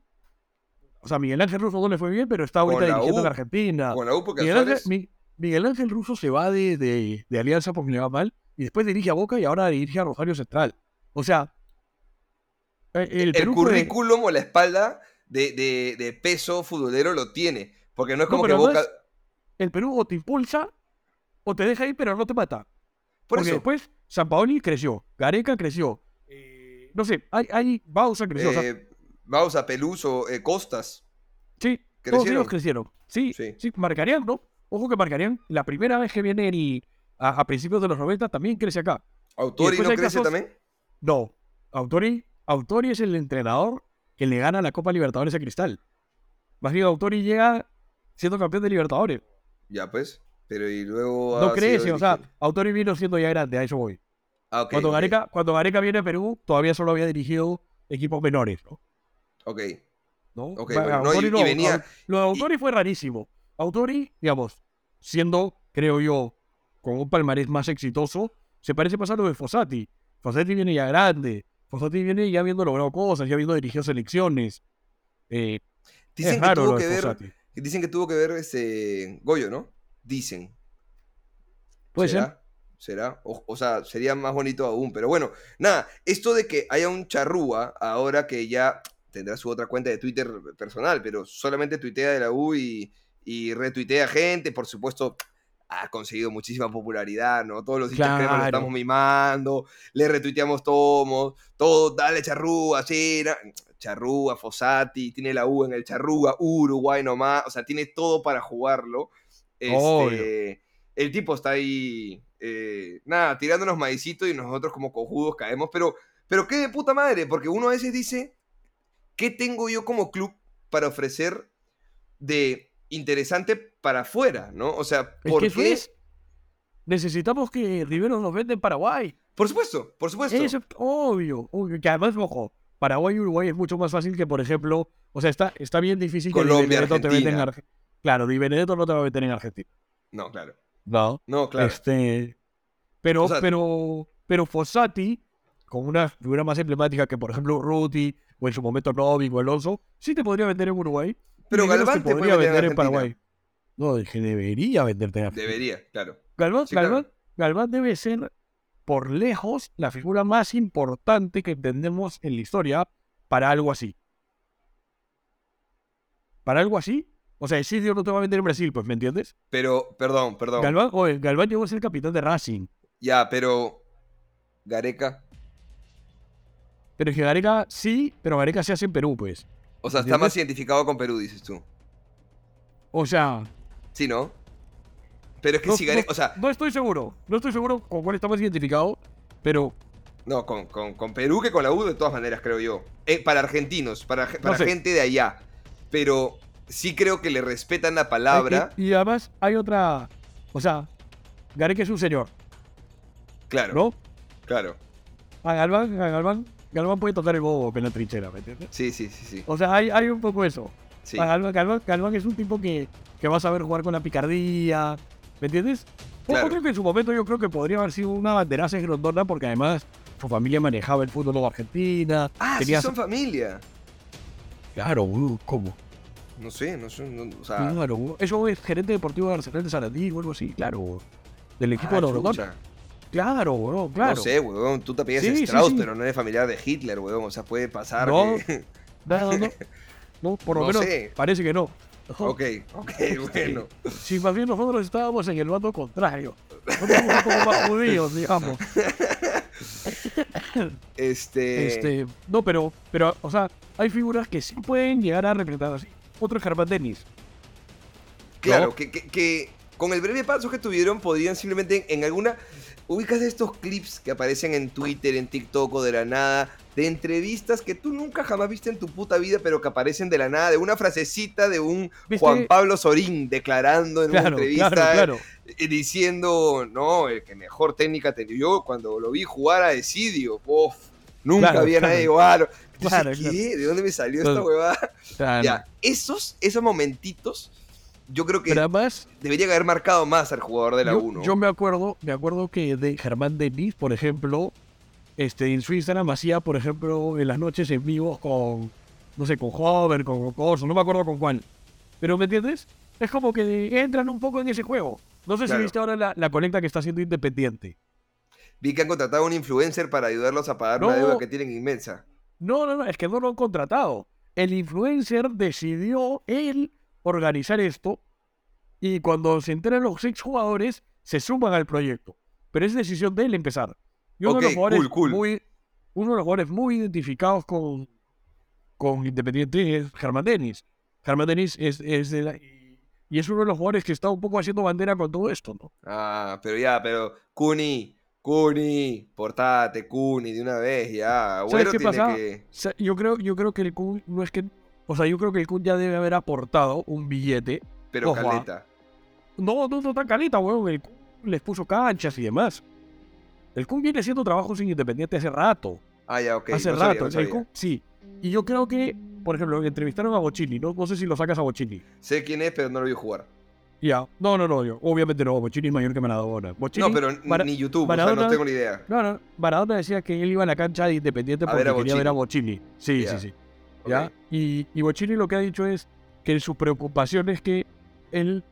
o sea, Miguel Ángel Russo no le fue bien, pero está ahorita dirigiendo U, en Argentina. Con la U porque Miguel Ángel, Mi- Miguel Ángel Russo se va de, de- de Alianza porque le va mal, y después dirige a Boca y ahora dirige a Rosario Central. O sea, eh, el, el Perú puede- currículum o la espalda de, de- de peso futbolero lo tiene. Porque no es No, como que no Boca. es- el Perú o te impulsa o te deja ir, pero no te mata. Por Porque eso. después San Paoli creció, Gareca creció. eh, no sé, hay, hay Bausa creció. o sea, Bausa, Peluso, eh, Costas. sí, todos ¿crecieron? ellos crecieron. Sí, Sí. sí, marcarían, ¿no? Ojo que marcarían. La primera vez que viene el, a, a principios de los 90 también crece acá. Autori no crece casos- también. No, Autori, Autori es el entrenador que le gana la Copa Libertadores a Cristal. Más bien, Autori llega siendo campeón de Libertadores. Ya, pues. Pero y luego. No crece, o sea. Autori vino siendo ya grande, a eso voy. Ah, cuando, ok, Gareca, cuando Gareca viene a Perú, todavía solo había dirigido equipos menores, ¿no? Ok. ¿no? Ok, Va- bueno, no, y- y venía- Lo de Autori fue rarísimo. Autori, digamos, siendo, creo yo, con un palmarés más exitoso, se parece más a lo de Fossati. Fossati viene ya grande. Fossati viene ya habiendo logrado cosas, ya habiendo dirigido selecciones. Eh, Dicen es que raro tuvo que ver. Dicen que tuvo que ver este Goyo, ¿no? Dicen. Puede ser. ¿Será? ¿Será? O, o sea, sería más bonito aún. Pero bueno, nada, esto de que haya un charrúa ahora que ya tendrá su otra cuenta de Twitter personal, pero solamente tuitea de la U y, y retuitea gente, por supuesto. Ha conseguido muchísima popularidad, ¿no? Todos los hinchas cremas lo Claro. estamos mimando, le retuiteamos todos, todo, dale charrúa, sí, charrúa, Fossati, tiene la U en el charrúa, Uruguay nomás, o sea, tiene todo para jugarlo. Este, el tipo está ahí, eh, nada, tirándonos maicito y nosotros como cojudos caemos, pero, pero qué de puta madre, porque uno a veces dice, ¿qué tengo yo como club para ofrecer de interesante para afuera, ¿no? O sea, Es ¿por que qué? es. Necesitamos que Rivero nos venda en Paraguay. Por supuesto, por supuesto. Eso es obvio. obvio, Que además, ojo, Paraguay y Uruguay es mucho más fácil que, por ejemplo, o sea, está, está bien difícil que Di Colombia, te venda en Argentina. Argentina. Claro, Di Benedetto no te va a meter en Argentina. No, claro. No. No, claro. Este, pero, O sea- pero, pero Fossati, con una figura más emblemática que, por ejemplo, Ruti, o en su momento Novik o Alonso, sí te podría vender en Uruguay. Pero Galván te podría vender en. Paraguay. No, que debería venderte en Argentina. Debería, claro. Galván, Sí, claro. Galván- Galván debe ser, por lejos, la figura más importante que entendemos en la historia para algo así. ¿Para algo así? O sea, Isidio no te va a vender en Brasil, pues, ¿me entiendes? Pero, perdón, perdón. Galván, oye, Galván llegó a ser capitán de Racing. Ya, pero. Gareca. Pero es que Gareca sí, pero Gareca se hace en Perú, pues. O sea, está ¿Entiendes? más identificado con Perú, dices tú. O sea, Sí, ¿no? Pero es que No, si Gareca, no- o sea, No estoy seguro. No estoy seguro con cuál está más identificado. Pero no, con, con- con Perú que con la U de todas maneras, creo yo. Eh, para argentinos, para, para sé. gente de allá. Pero sí creo que le respetan la palabra. Y, y además hay otra. O sea, Gareca es un señor, Claro, ¿no? claro. A Galván, a Galván, Galván puede tocar el bobo en la trinchera, ¿me entiendes? Sí, sí, sí, sí. O sea, hay, hay un poco eso. sí. Galván, Galván- Galván es un tipo que, que va a saber jugar con la picardía, ¿me entiendes? Claro. creo que en su momento yo creo que podría haber sido una banderaza en Grondona porque además su familia manejaba el fútbol de Argentina. Ah, sí tenía- son familia. Claro, boludo, ¿cómo? No sé, no sé. no- o sea, Claro, eso es gerente deportivo de Arsenal de Sarandí o algo así, claro. Del equipo ah, de los. Claro, boludo, claro. No sé, weón. Tú te apellidas Sí, Strauss, sí. pero no eres familiar de Hitler, weón. O sea, puede pasar. No. que- No, no, no. No, por lo No menos sé. parece que no. ok, ok, bueno. Si más bien nosotros estábamos en el bando contrario. Nosotros somos un poco más judíos, digamos. Este. Este, no, pero, pero, o sea, hay figuras que sí pueden llegar a representar así. Otro es Germán Dennis. Claro, ¿no? que, que- que con el breve paso que tuvieron podrían simplemente en alguna... Ubicas estos clips que aparecen en Twitter, en TikTok o de la nada, de entrevistas que tú nunca jamás viste en tu puta vida, pero que aparecen de la nada, de una frasecita de un ¿Viste? Juan Pablo Sorín declarando en una entrevista, claro, claro. diciendo, no, el que mejor técnica tenía yo cuando lo vi jugar a Decidio, uf, nunca había nadie igual. Entonces, ¿qué? ¿De dónde me salió esta huevada? Claro. Ya, esos, esos momentitos, yo creo que además, debería haber marcado más al jugador de la yo, 1. yo me acuerdo, me acuerdo que de Germán Dennis, por ejemplo, este, en su Instagram hacía, por ejemplo, en las noches en vivo con, no sé, con Hover, con Corso, no me acuerdo con cuál. Pero, ¿me entiendes? Es como que entran un poco en ese juego. No sé Claro. si viste ahora la, la colecta que está haciendo Independiente. Vi que han contratado a un influencer para ayudarlos a pagar una deuda que tienen inmensa. No, no, no, es que no lo han contratado. El influencer decidió él organizar esto y cuando se enteran los seis jugadores se suman al proyecto. Pero es decisión de él empezar. Y uno, de, los jugadores cool, cool. Muy, uno de los jugadores muy identificados con, con Independiente es Germán Denis. Germán Denis es, es de la- y es uno de los jugadores que está un poco haciendo bandera con todo esto, ¿no? Ah, pero ya, pero Cuni, Cuni, portate, Cuni, de una vez, ya. Agüero qué pasa? que... Yo creo, yo creo que el Kun no es que. O sea, yo creo que el Kun ya debe haber aportado un billete. Pero Ojo, ah. caleta. No, no, no tan calita, weón. El Kun les puso canchas y demás. El Kun viene haciendo trabajos en Independiente hace rato. Ah, ya, ok. hace no sabía, rato. el sabía. Kun- sí. Y yo creo que, por ejemplo, entrevistaron a Bochini. No, no sé si lo sacas a Bochini. Sé quién es, pero no lo vi jugar. Ya. No, no, no. yo- obviamente no. Bochini es mayor que Maradona. Bochini, No, pero Mara- ni YouTube, o sea, Maradona- no tengo ni idea. No, no. Maradona decía que él iba a la cancha de Independiente A porque ver a quería ver a Bochini. Sí, sí, sí. Y, y Bochini lo que ha dicho es que su preocupación es que él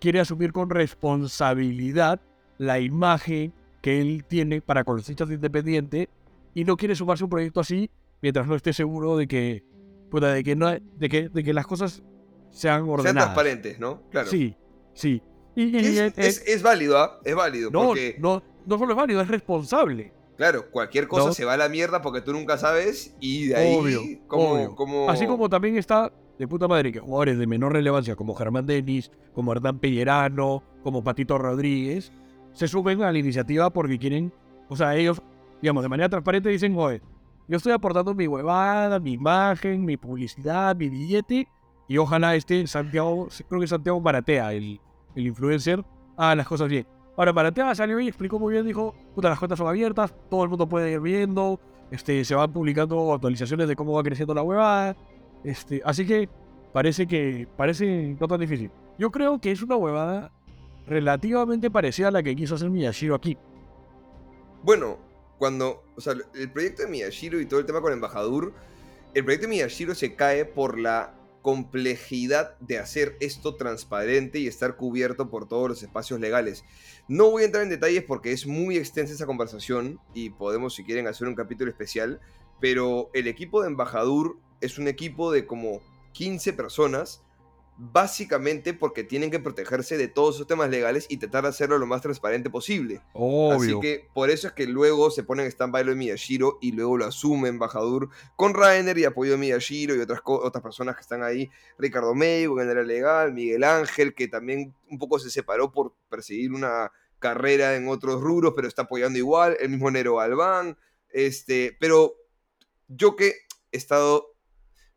quiere asumir con responsabilidad la imagen que él tiene para con los hinchas de Independiente y no quiere sumarse a un proyecto así mientras no esté seguro de que, puta, de que, no, de que, de que las cosas sean Sean ordenadas. transparentes, ¿no? Claro. Sí, sí. Y, y- Es, y- es- es válido, ¿ah? Es válido, no, porque, no, no solo es válido, es responsable. Claro, cualquier cosa No. se va a la mierda porque tú nunca sabes y de ahí, Obvio, como, obvio. como... Así como también está de puta madre que jugadores de menor relevancia como Germán Denis, como Hernán Pellerano, como Patito Rodríguez, se suben a la iniciativa porque quieren, o sea, ellos, digamos, de manera transparente dicen, oye, yo estoy aportando mi huevada, mi imagen, mi publicidad, mi billete, y ojalá este Santiago, creo que Santiago Maratea, el, el influencer, haga las cosas bien. Ahora, Maratea salió y explicó muy bien, dijo, puta, las cuentas son abiertas, todo el mundo puede ir viendo, este, se van publicando actualizaciones de cómo va creciendo la huevada, este, así que parece que parece no tan difícil. Yo creo que es una huevada relativamente parecida a la que quiso hacer Miyashiro aquí. Bueno, cuando, o sea, el proyecto de Miyashiro y todo el tema con Embajador, el proyecto de Miyashiro se cae por la complejidad de hacer esto transparente y estar cubierto por todos los espacios legales. No voy a entrar en detalles porque es muy extensa esa conversación y podemos, si quieren, hacer un capítulo especial, pero el equipo de Embajador es un equipo de como 15 personas básicamente porque tienen que protegerse de todos esos temas legales y tratar de hacerlo lo más transparente posible. Obvio. Así que por eso es que luego se ponen en stand-by lo de Miyashiro y luego lo asume embajador con Rainer y apoyo de Miyashiro y otras, otras personas que están ahí. Ricardo Meigo, en el área legal, Miguel Ángel, que también un poco se separó por perseguir una carrera en otros rubros, pero está apoyando igual. El mismo Nero Albán. Este, pero yo que he estado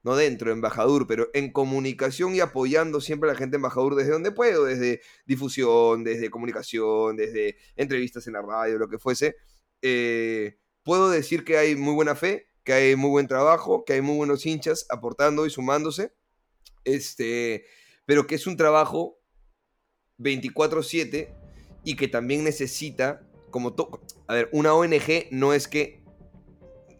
no dentro de Embajador, pero en comunicación y apoyando siempre a la gente Embajador desde donde puedo, desde difusión, desde comunicación, desde entrevistas en la radio, lo que fuese. eh, puedo decir que hay muy buena fe, que hay muy buen trabajo, que hay muy buenos hinchas aportando y sumándose, este, pero que es un trabajo 24/7 y que también necesita, como to- a ver, una ONG no es que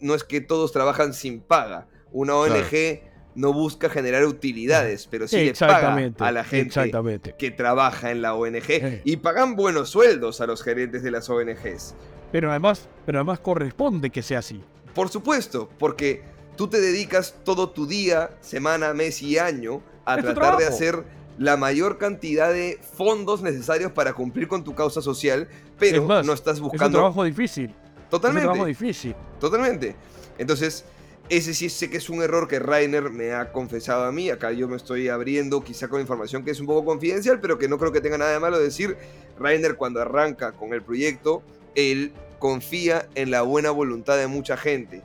no es que todos trabajan sin paga. Una ONG no busca generar utilidades, pero sí le paga a la gente que trabaja en la ONG Eh. y pagan buenos sueldos a los gerentes de las ONGs. Pero además, pero además corresponde que sea así. Por supuesto, porque tú te dedicas todo tu día, semana, mes y año a Es tratar de hacer la mayor cantidad de fondos necesarios para cumplir con tu causa social, pero Es más, no estás Es un buscando trabajo difícil. Es un totalmente. trabajo difícil. Totalmente. Entonces, ese sí sé que es un error que Rainer me ha confesado a mí. Acá yo me estoy abriendo quizá con información que es un poco confidencial, pero que no creo que tenga nada de malo decir. Rainer cuando arranca con el proyecto, él confía en la buena voluntad de mucha gente.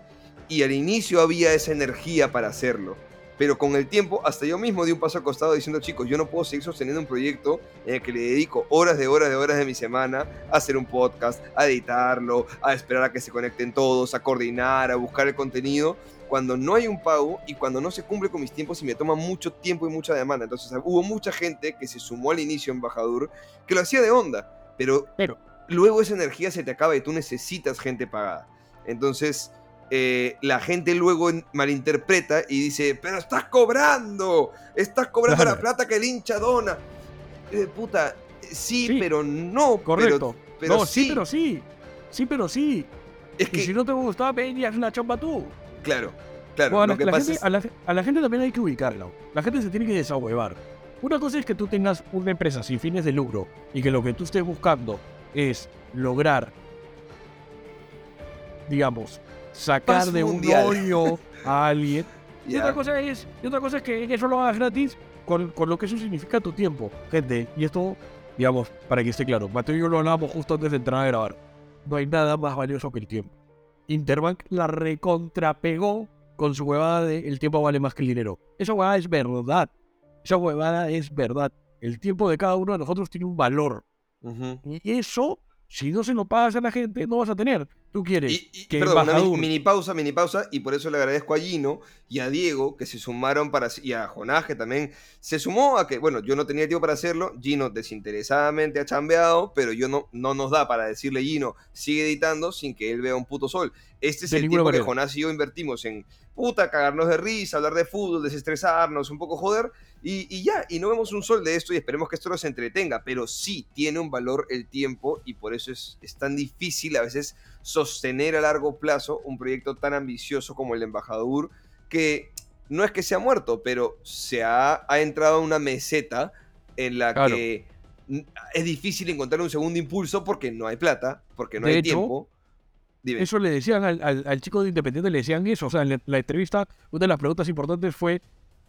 Y al inicio había esa energía para hacerlo. Pero con el tiempo, hasta yo mismo di un paso al costado diciendo, chicos, yo no puedo seguir sosteniendo un proyecto en el que le dedico horas de horas de horas de mi semana a hacer un podcast, a editarlo, a esperar a que se conecten todos, a coordinar, a buscar el contenido, cuando no hay un pago y cuando no se cumple con mis tiempos y me toma mucho tiempo y mucha demanda. Entonces hubo mucha gente que se sumó al inicio en Embajador que lo hacía de onda, pero, Pero- luego esa energía se te acaba y tú necesitas gente pagada. Entonces eh, la gente luego malinterpreta y dice, pero estás cobrando, estás cobrando Claro. la plata que el hincha dona. Eh, puta, sí, Sí, pero no. Correcto. Pero, pero no, sí, sí, pero sí. Sí, pero sí. es Y que, si no te gustaba, y haz la chamba tú. Claro, claro, Bueno, lo que la pasa gente- es... a, la, a la gente también hay que ubicarla. La gente se tiene que desahuevar. Una cosa es que tú tengas una empresa sin fines de lucro y que lo que tú estés buscando es lograr, digamos, sacar Paz de un hoyo a alguien. Y otra cosa es, y otra cosa es que eso lo hagas gratis con, con lo que eso significa tu tiempo. Gente, y esto, digamos, para que esté claro, Mateo y yo lo hablábamos justo antes de entrar a grabar. No hay nada más valioso que el tiempo. Interbank la recontrapegó con su huevada de el tiempo vale más que el dinero. Esa huevada es verdad. Esa huevada es verdad. El tiempo de cada uno de nosotros tiene un valor. Y eso, si no se lo pagas a la gente, no vas a tener. Tú quieres Y, y- que perdón, una embajador- mini pausa, mini pausa, y por eso le agradezco a Gino y a Diego que se sumaron para, y a Jonás que también se sumó a que, bueno, yo no tenía tiempo para hacerlo, Gino desinteresadamente ha chambeado, pero yo no, no nos da para decirle Gino, sigue editando sin que él vea un puto sol. Este es De el tiempo que. Jonás y yo invertimos en, puta, cagarnos de risa, hablar de fútbol, desestresarnos, un poco joder, y, y ya, y no vemos un sol de esto y esperemos que esto nos entretenga, pero sí tiene un valor el tiempo y por eso es, es tan difícil a veces sostener a largo plazo un proyecto tan ambicioso como el de Embajador, que no es que se ha muerto, pero se ha, ha entrado a una meseta en la Claro. que es difícil encontrar un segundo impulso porque no hay plata, porque no De hay hecho, tiempo. Dime. Eso le decían al, al- al chico de Independiente, le decían eso. O sea, en la, la entrevista, una de las preguntas importantes fue,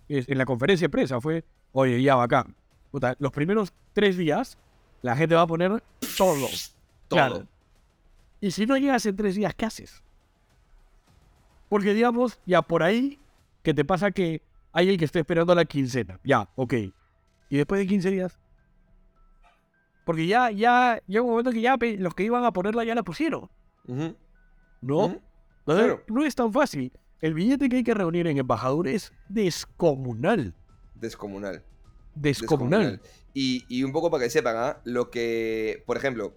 en la conferencia de prensa, fue, oye, ya, bacán. Puta, los primeros tres días, la gente va a poner todo. Todo. Claro. Y si no llegas en tres días, ¿qué haces? Porque, digamos, ya por ahí, que te pasa que hay alguien que está esperando la quincena. Ya, ok. Y después de 15 días. Porque ya, ya, llega un momento que ya los que iban a ponerla ya la pusieron. ¿No? Claro. no es tan fácil. El billete que hay que reunir en embajador es descomunal. Descomunal. Descomunal. Y, y un poco para que sepan, ¿ah? lo que, por ejemplo,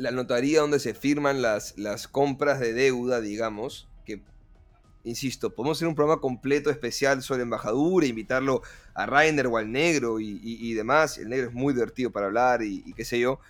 la notaría donde se firman las, las compras de deuda, digamos, que, insisto, podemos hacer un programa completo especial sobre embajadura, invitarlo a Rainer o al negro y, y- demás. El negro es muy divertido para hablar y, qué sé yo.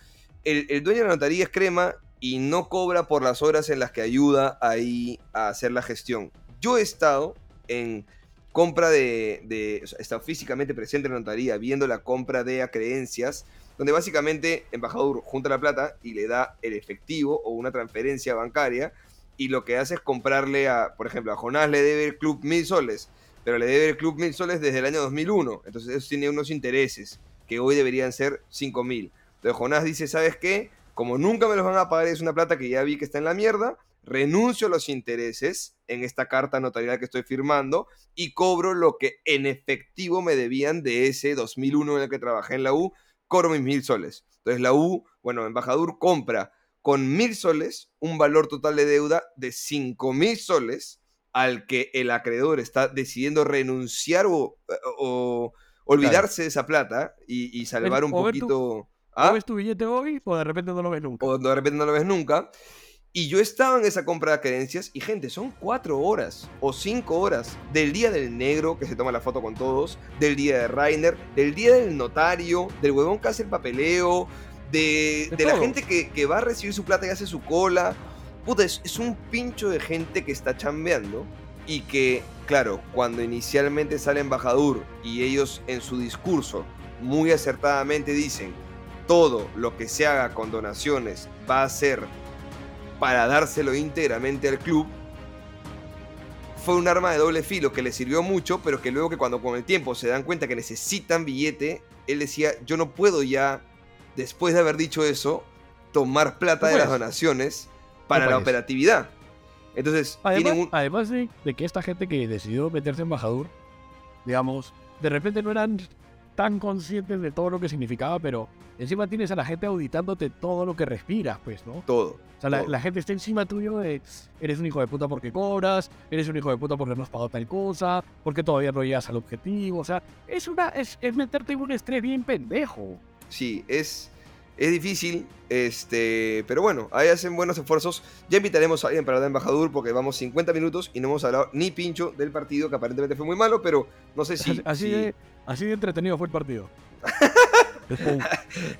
El, el dueño de la notaría es crema y no cobra por las horas en las que ayuda ahí a hacer la gestión. Yo he estado en compra de, de o sea, está físicamente presente en la notaría, viendo la compra de acreencias, donde básicamente embajador junta la plata y le da el efectivo o una transferencia bancaria y lo que hace es comprarle a, por ejemplo, a Jonás le debe el club mil soles, pero le debe el club mil soles desde el año 2001, entonces eso tiene unos intereses que hoy deberían ser cinco mil. Entonces Jonás dice, ¿sabes qué? Como nunca me los van a pagar, es una plata que ya vi que está en la mierda, renuncio a los intereses en esta carta notarial que estoy firmando y cobro lo que en efectivo me debían de ese 2001 en el que trabajé en la U, cobro mis mil soles. Entonces la U, bueno, embajador compra con mil soles un valor total de deuda de cinco mil soles al que el acreedor está decidiendo renunciar o, o olvidarse de esa plata y, y salvar un o ver tu- poquito... ¿O ¿Ah? ves tu billete hoy o de repente no lo ves nunca? o de repente no lo ves nunca. Y yo estaba en esa compra de creencias y gente, son cuatro horas o cinco horas del día del negro que se toma la foto con todos, del día de Rainer, del día del notario, del huevón que hace el papeleo, de, De de la gente que, que va a recibir su plata y hace su cola. Puta, es, es un pincho de gente que está chambeando y que, claro, cuando inicialmente sale embajador y ellos en su discurso muy acertadamente dicen todo lo que se haga con donaciones va a ser para dárselo íntegramente al club, fue un arma de doble filo que le sirvió mucho, pero que luego que cuando con el tiempo se dan cuenta que necesitan billete, él decía, yo no puedo ya, después de haber dicho eso, tomar plata de las donaciones para la operatividad. Entonces, Además, un... además de, de que esta gente que decidió meterse embajador, digamos, de repente no eran tan conscientes de todo lo que significaba, pero encima tienes a la gente auditándote todo lo que respiras, pues, ¿no? Todo. O sea, la, gente está encima tuyo de eres un hijo de puta porque cobras, eres un hijo de puta porque no has pagado tal cosa, porque todavía no llegas al objetivo. O sea, es una es, es meterte en un estrés bien pendejo. Sí, es, es difícil, este, pero bueno, ahí hacen buenos esfuerzos. Ya invitaremos a alguien para la embajador porque vamos 50 minutos y no hemos hablado ni pincho del partido, que aparentemente fue muy malo, pero no sé si... así, si- de, así de entretenido fue el partido. Pum.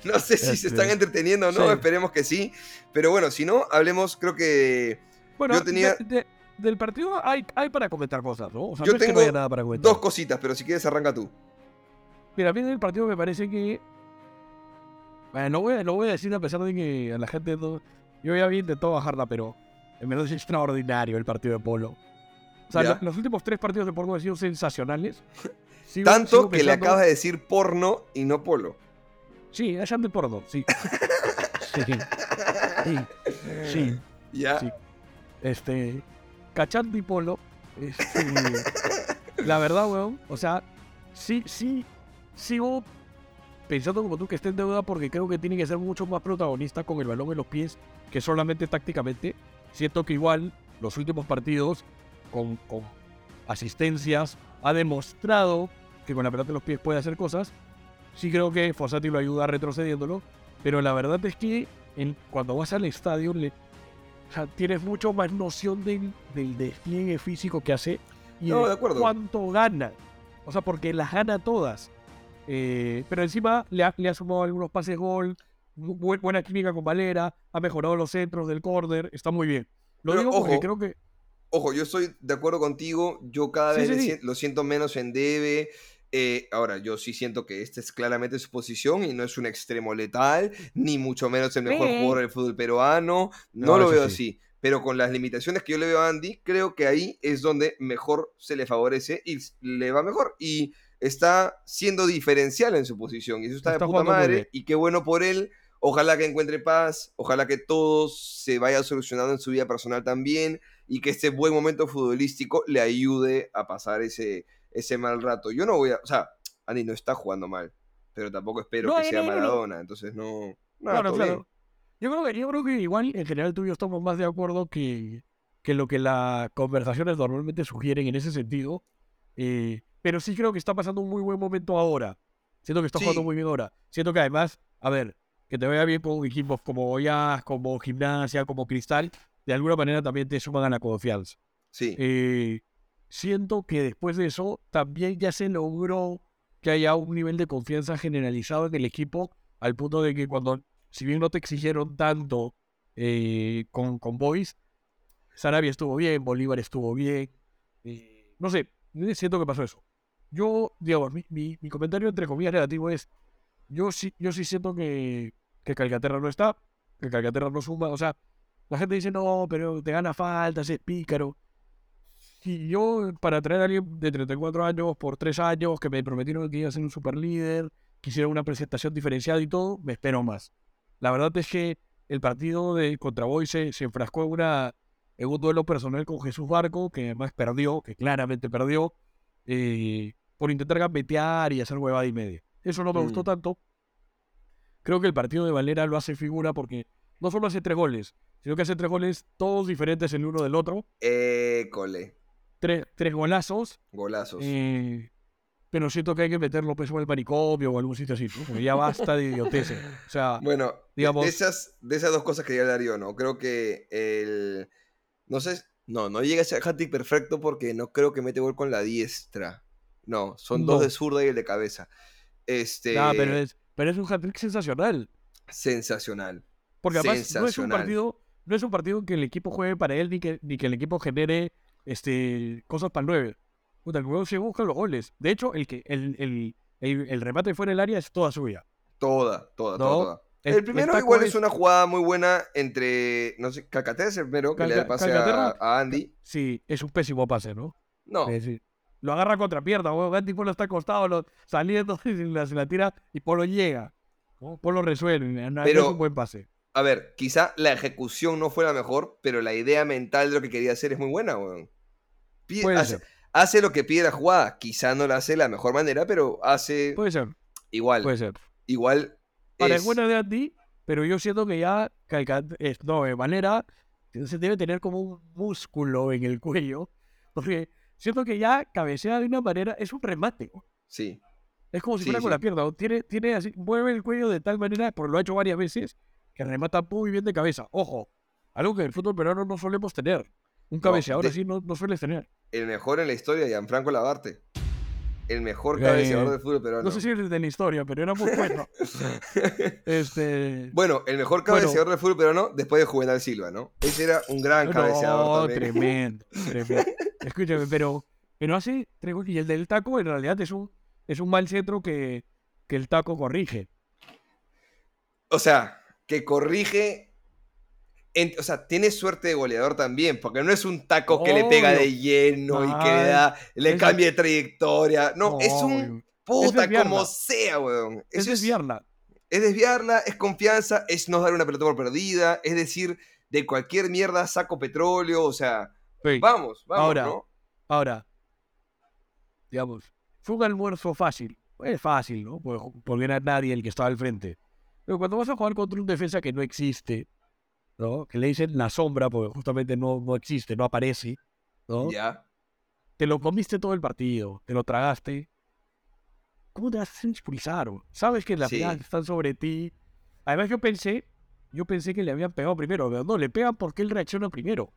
no sé si se Este, están entreteniendo o no, sí. esperemos que sí. Pero bueno, si no, hablemos, creo que Bueno, Yo tenía- de- de- del partido hay, hay para comentar cosas, ¿no? O sea, Yo no es que tengo no nada para comentar. dos cositas, pero si quieres arranca tú. Mira, a mí del partido me parece que. Bueno, no voy, a- no voy a decir a pesar de que a la gente no. Yo ya había intentado bajarla, pero en verdad es extraordinario el partido de Polo. O sea, los últimos tres partidos de Polo han sido sensacionales. Sigo- Tanto sigo que le acabas de decir porno y no polo. Sí, allá de porno, sí. sí. Sí. Sí. Ya. Sí. Este. Cachando y Polo. Este, la verdad, weón. O sea, sí, sí. Sigo pensando como tú que esté en deuda porque creo que tiene que ser mucho más protagonista con el balón en los pies que solamente tácticamente. Siento que igual los últimos partidos con, con asistencias ha demostrado que con la pelota en los pies puede hacer cosas. Sí creo que Fossati lo ayuda retrocediéndolo, pero la verdad es que en- cuando vas al estadio le, o sea, tienes mucho más noción del, del despliegue físico que hace y No, de, de acuerdo. cuánto gana. O sea, porque las gana todas. Eh, pero encima le ha, le ha sumado algunos pases gol, bu- bu- buena química con Valera, ha mejorado los centros del córner, está muy bien. Lo Pero, digo porque ojo, creo que Ojo, yo estoy de acuerdo contigo. Yo cada Sí, vez sí, sí. lo siento menos en debe. Eh, ahora, yo sí siento que esta es claramente su posición y no es un extremo letal, ni mucho menos el mejor Sí. jugador del fútbol peruano. No, No, lo veo sí. así. Pero con las limitaciones que yo le veo a Andy, creo que ahí es donde mejor se le favorece y le va mejor. Y está siendo diferencial en su posición. Y eso está, Está de puta madre. Y qué bueno por él. Ojalá que encuentre paz. Ojalá que todo se vaya solucionando en su vida personal también y que este buen momento futbolístico le ayude a pasar ese, ese mal rato. Yo no voy a, o sea, Andy no está jugando mal, pero tampoco espero No, que no, sea no. Maradona, entonces no, nada, Claro, claro. Yo creo, que, yo creo que igual en general tú y yo estamos más de acuerdo que, que lo que las conversaciones normalmente sugieren en ese sentido. eh, pero sí creo que está pasando un muy buen momento ahora. Siento que está jugando Sí. muy bien ahora. Siento que además, a ver, que te vaya bien con equipos como Goiás, como Gimnasia, como Cristal, de alguna manera también te suman a la confianza. Sí, Eh, siento que después de eso también ya se logró que haya un nivel de confianza generalizado en el equipo, al punto de que cuando, si bien no te exigieron tanto eh, con, con Boys, Sarabia estuvo bien, Bolívar estuvo bien. eh, no sé, Siento que pasó eso. Yo, digamos, mi, mi, mi comentario entre comillas negativo es, yo sí, yo sí siento que, que Calcaterra no está, que Calcaterra no suma, o sea, la gente dice, no, pero te gana faltas, es pícaro. Y yo, para traer a alguien de 34 años por 3 años, que me prometieron que iba a ser un super líder, quisiera una presentación diferenciada y todo, me espero más. La verdad es que el partido de contra Boy se, se enfrascó en, una, en un duelo personal con Jesús Barco, que además perdió, que claramente perdió, eh, por intentar gambetear y hacer huevada y media. Eso no me gustó Mm. tanto. Creo que el partido de Valera lo hace figura porque no solo hace tres goles, sino que hace tres goles todos diferentes el uno del otro. École. Tres, tres golazos. Golazos. eh, pero siento que hay que meterlo pues, en el manicomio o algún sitio así, ¿no? Porque ya basta de idioteces. O sea, Bueno, de- digamos- de, esas, de esas dos cosas quería hablar yo, ¿no? Creo que el. No sé. No, no llega a ser hat perfecto porque no creo que mete gol con la diestra. No, son dos de zurda y el de cabeza. Este. ah, pero, es, pero es un hat-trick sensacional. Sensacional. Porque además no es un partido, no es un partido que el equipo juegue para él ni que, ni que el equipo genere este, cosas para el 9. Puta, el juego se busca los goles. De hecho, el que el, el, el, el remate fuera del área es toda suya. Toda, toda, No, toda, toda. el- El, primero igual es... es- una jugada muy buena entre, no sé, Calcaterra es el primero que le da pase a Andy. Sí, es un pésimo pase, ¿no? No, Es decir, lo agarra contra pierna, weón. Gatti Polo está acostado, lo, saliendo, y se la, se la tira y Polo llega. ¿no? Polo resuelve. No, Pero- es un buen pase. a ver, quizá la ejecución no fue la mejor, pero la idea mental de lo que quería hacer es muy buena, weón. Pide- Puede hace, ser. hace lo que pide la jugada. Quizá no la hace de la mejor manera, pero hace Puede ser, igual. puede ser. Igual Ahora, es buena de Andy, pero yo siento que ya Calcat- es, no, de manera se debe tener como un músculo en el cuello, porque siento que ya cabecea de una manera, es un remate. Sí, Es como si Sí, fuera con sí. la pierna, tiene, tiene así, mueve el cuello de tal manera, porque lo ha hecho varias veces, que remata muy bien de cabeza. Ojo, algo que en el fútbol peruano no solemos tener. Un cabeceador de- así no, no sueles tener. el mejor en la historia, Gianfranco Labarte. El mejor Eh, cabeceador del fútbol peruano. No sé si es de la historia, pero era muy bueno. este. Bueno, el mejor Bueno. cabeceador del fútbol peruano después de Juvenal Silva, ¿no? Ese era un gran cabeceador No, también. tremendo, tremendo. Escúchame, pero, pero hace tres goles y el del taco en realidad es un, es un mal centro que, que el taco corrige. O sea, que corrige. En- o sea, tiene suerte de goleador también, porque no es un taco que le pega de lleno y que le da, le cambia de trayectoria. No, es un puta como sea, weón. Es Eso es, desviarla. es desviarla, es confianza, es no dar una pelota por perdida, es decir, de cualquier mierda saco petróleo, o sea, Sí. vamos, vamos, Ahora, ¿no? Ahora, digamos, fue un almuerzo fácil. Es fácil, ¿no? Porque, porque era nadie el que estaba al frente. Pero cuando vas a jugar contra un defensa que no existe, ¿no? Que le dicen la sombra, porque justamente no, no existe, no aparece, ¿no? Ya. Te lo comiste todo el partido, te lo tragaste. ¿Cómo te vas a expulsar? Sabes que las Sí. miradas están sobre ti. Además, yo pensé, yo pensé que le habían pegado primero. pero No, le pegan porque él reacciona primero.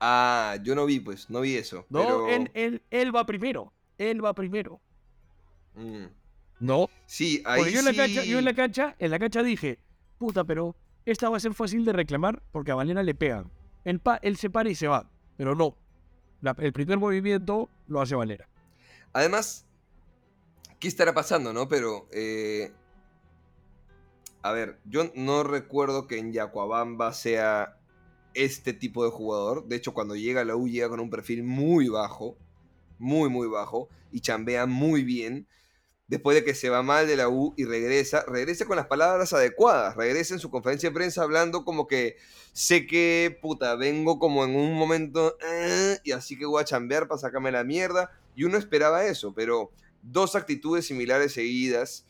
Ah, yo no vi, pues, no vi eso. No, pero... él, él, él va primero. Él va primero. Mm. No. Sí, ahí Porque yo en la sí- cancha, yo en la cancha, en la cancha dije, puta, pero esta va a ser fácil de reclamar porque a Valera le pegan. Él, se para y se va. Pero no. El primer movimiento lo hace Valera. Además, ¿qué estará pasando, no? Pero, eh, a ver, yo no recuerdo que en Yacuabamba sea este tipo de jugador. De hecho, cuando llega a la U llega con un perfil muy bajo, muy, muy bajo, y chambea muy bien. Después de que se va mal de la U y regresa, regresa con las palabras adecuadas, regresa en su conferencia de prensa hablando como que sé que, puta, vengo como en un momento, eh, y así que voy a chambear para sacarme la mierda. Y uno esperaba eso, pero dos actitudes similares seguidas,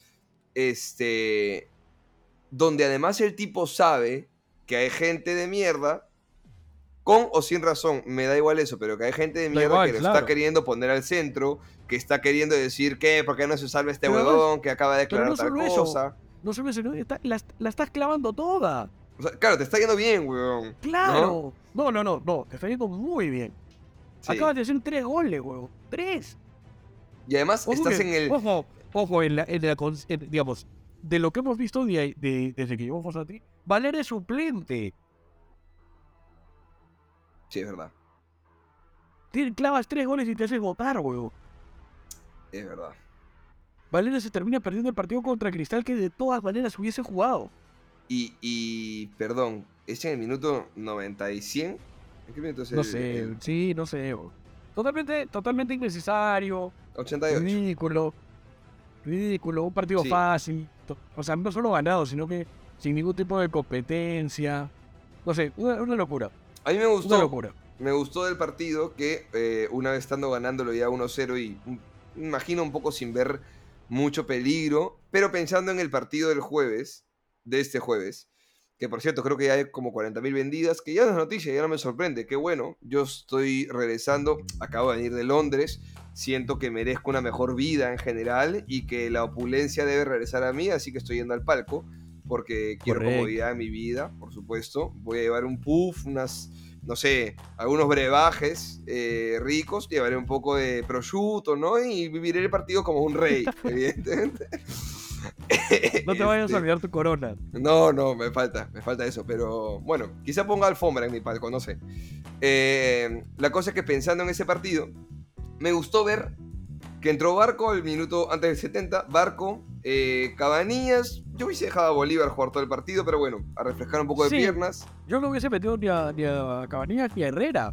este, donde además el tipo sabe que hay gente de mierda, con o sin razón, me da igual eso, pero que hay gente de Da mierda igual, que lo claro. está queriendo poner al centro, que está queriendo decir que, ¿por qué no se salva este Pero huevón que acaba de declarar no tal eso. cosa? No solo eso, está- la, la estás clavando toda. O sea, claro, te está yendo bien, huevón. Claro. No, no, no, no. Te está yendo muy bien. Sí. Acabas de hacer tres goles, huevo. Tres. Y además Ojo estás que- en el... Ojo, ojo, en la, en la en- digamos, de lo que hemos visto de, de- desde que llegó Fossati, Valera es suplente. Sí, es verdad. Tien- Clavas tres goles y te haces votar, weón. Es verdad. Valeria se termina perdiendo el partido contra Cristal que de todas maneras hubiese jugado. Y, y perdón, ¿es en el minuto 90 y 100? ¿En qué minuto es No el- sé, el sí, no sé. weón. Totalmente, totalmente innecesario, 88. ridículo, ridículo, un partido Sí. fácil. O sea, no solo ganado, sino que sin ningún tipo de competencia. No sé, una, una locura, A mí me una gustó, locura. me gustó del partido que eh, una vez estando ganándolo ya 1-0 y mm, me imagino un poco sin ver mucho peligro, pero pensando en el partido del jueves, de este jueves, que por cierto creo que ya hay como 40.000 vendidas, que ya no es noticia, ya no me sorprende, qué bueno, yo estoy regresando, acabo de venir de Londres, siento que merezco una mejor vida en general y que la opulencia debe regresar a mí, así que estoy yendo al palco, porque quiero Correcto. comodidad en mi vida, por supuesto, voy a llevar un puff, unas no sé, algunos brebajes eh, ricos, llevaré un poco de prosciutto, ¿no? Y viviré el partido como un rey, evidentemente. No te vayas Este, a olvidar tu corona. No, no, me falta, me falta eso, pero bueno, quizá ponga alfombra en mi palco, no sé. Eh, la cosa es que pensando en ese partido, me gustó ver que entró Barco al minuto antes del 70, Barco, eh, Cabanillas, yo hubiese dejado a Bolívar jugar todo el partido, pero bueno, a refrescar un poco de Sí. piernas. Yo no hubiese metido ni a, ni a Cabanillas ni a Herrera,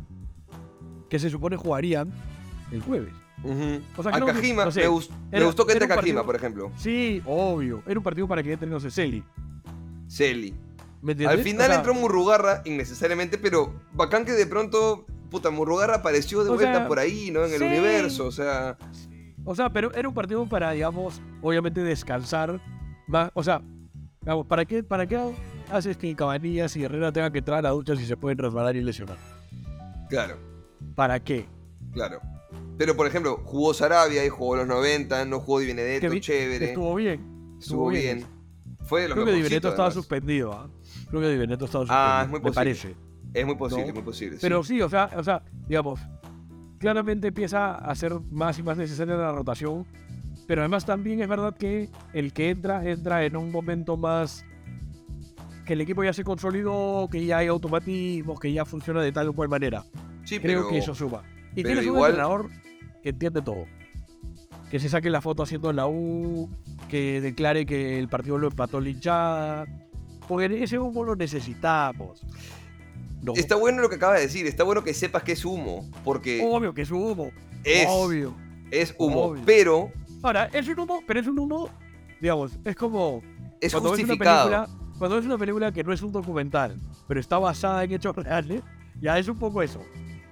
que se supone jugarían el jueves. O sea, a Kajima, no sé, me, gust- me era- gustó que entre Kajima, partido- por ejemplo. Sí, obvio. Era un partido para que entre, no sé, Celi. Celi. ¿Me? Al final O sea, entró Murrugarra innecesariamente, pero bacán que de pronto, puta, Murrugarra apareció de O vuelta sea, por ahí, ¿no? En el sí. universo, o sea... O sea, pero era un partido para, digamos, obviamente descansar. más- o sea, digamos, ¿para qué, ¿para qué haces que Cabanillas y Herrera tengan que entrar a la ducha si se pueden resbalar y lesionar? Claro, ¿Para qué? claro. Pero, por ejemplo, jugó Sarabia y jugó los 90, no jugó Di Benedetto, vi- chévere. Estuvo bien. estuvo bien. Fue de los Creo que Di Benedetto estaba además. suspendido, ¿ah? Creo que Di Benedetto estaba suspendido. Ah, es muy Me posible. parece. Es muy posible, No. muy posible. Pero sí. sí, o sea, o sea, digamos, claramente empieza a ser más y más necesaria la rotación. Pero además también es verdad que el que entra, entra en un momento más que el equipo ya se consolidó, que ya hay automatismos, que ya funciona de tal o cual manera. Sí, Creo pero- que eso suma. Y tienes un igual- entrenador que entiende todo. Que se saque la foto haciendo la U, que declare que el partido lo empató la hinchada. Porque ese humo lo necesitamos. No, Está bueno lo que acaba de decir, está bueno que sepas que es humo, porque obvio que es humo. es, Obvio. es humo, obvio. pero Ahora, es un humo, pero es un humo, digamos, es como es cuando ves una justificado. película, cuando ves una película que no es un documental, pero está basada en hechos reales, ya es un poco eso.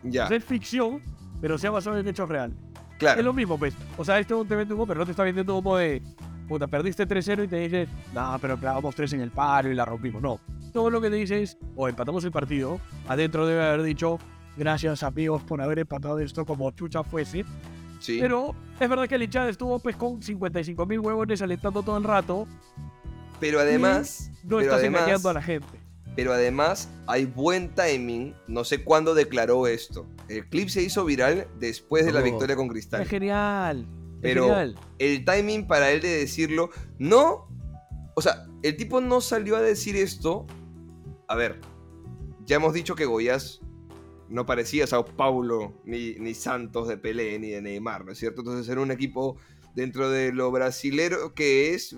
Ya, es ficción, pero se ha basado en hechos reales. claro. Es lo mismo, pues. O sea, esto te vende humo, pero no te está vendiendo humo de, puta, perdiste 3-0 y te dices, no, pero clavamos 3 en el paro y la rompimos. No. Todo lo que te dice es, o empatamos el partido, adentro debe haber dicho, gracias amigos por haber empatado esto como chucha fuese. Sí. Pero es verdad que el hinchada estuvo pues con 55 mil huevones alentando todo el rato. Pero además, No pero estás además, engañando a la gente. pero además hay buen timing. No sé cuándo declaró esto. El clip se hizo viral después de la victoria con Es Cristal. genial. Pero genial. el timing para él de decirlo, no, o sea, el tipo no salió a decir esto. A ver, ya hemos dicho que Goyas no parecía Sao Paulo, ni, ni Santos de Pelé, ni de Neymar, ¿no es cierto? Entonces era un equipo dentro de lo brasilero que es eh,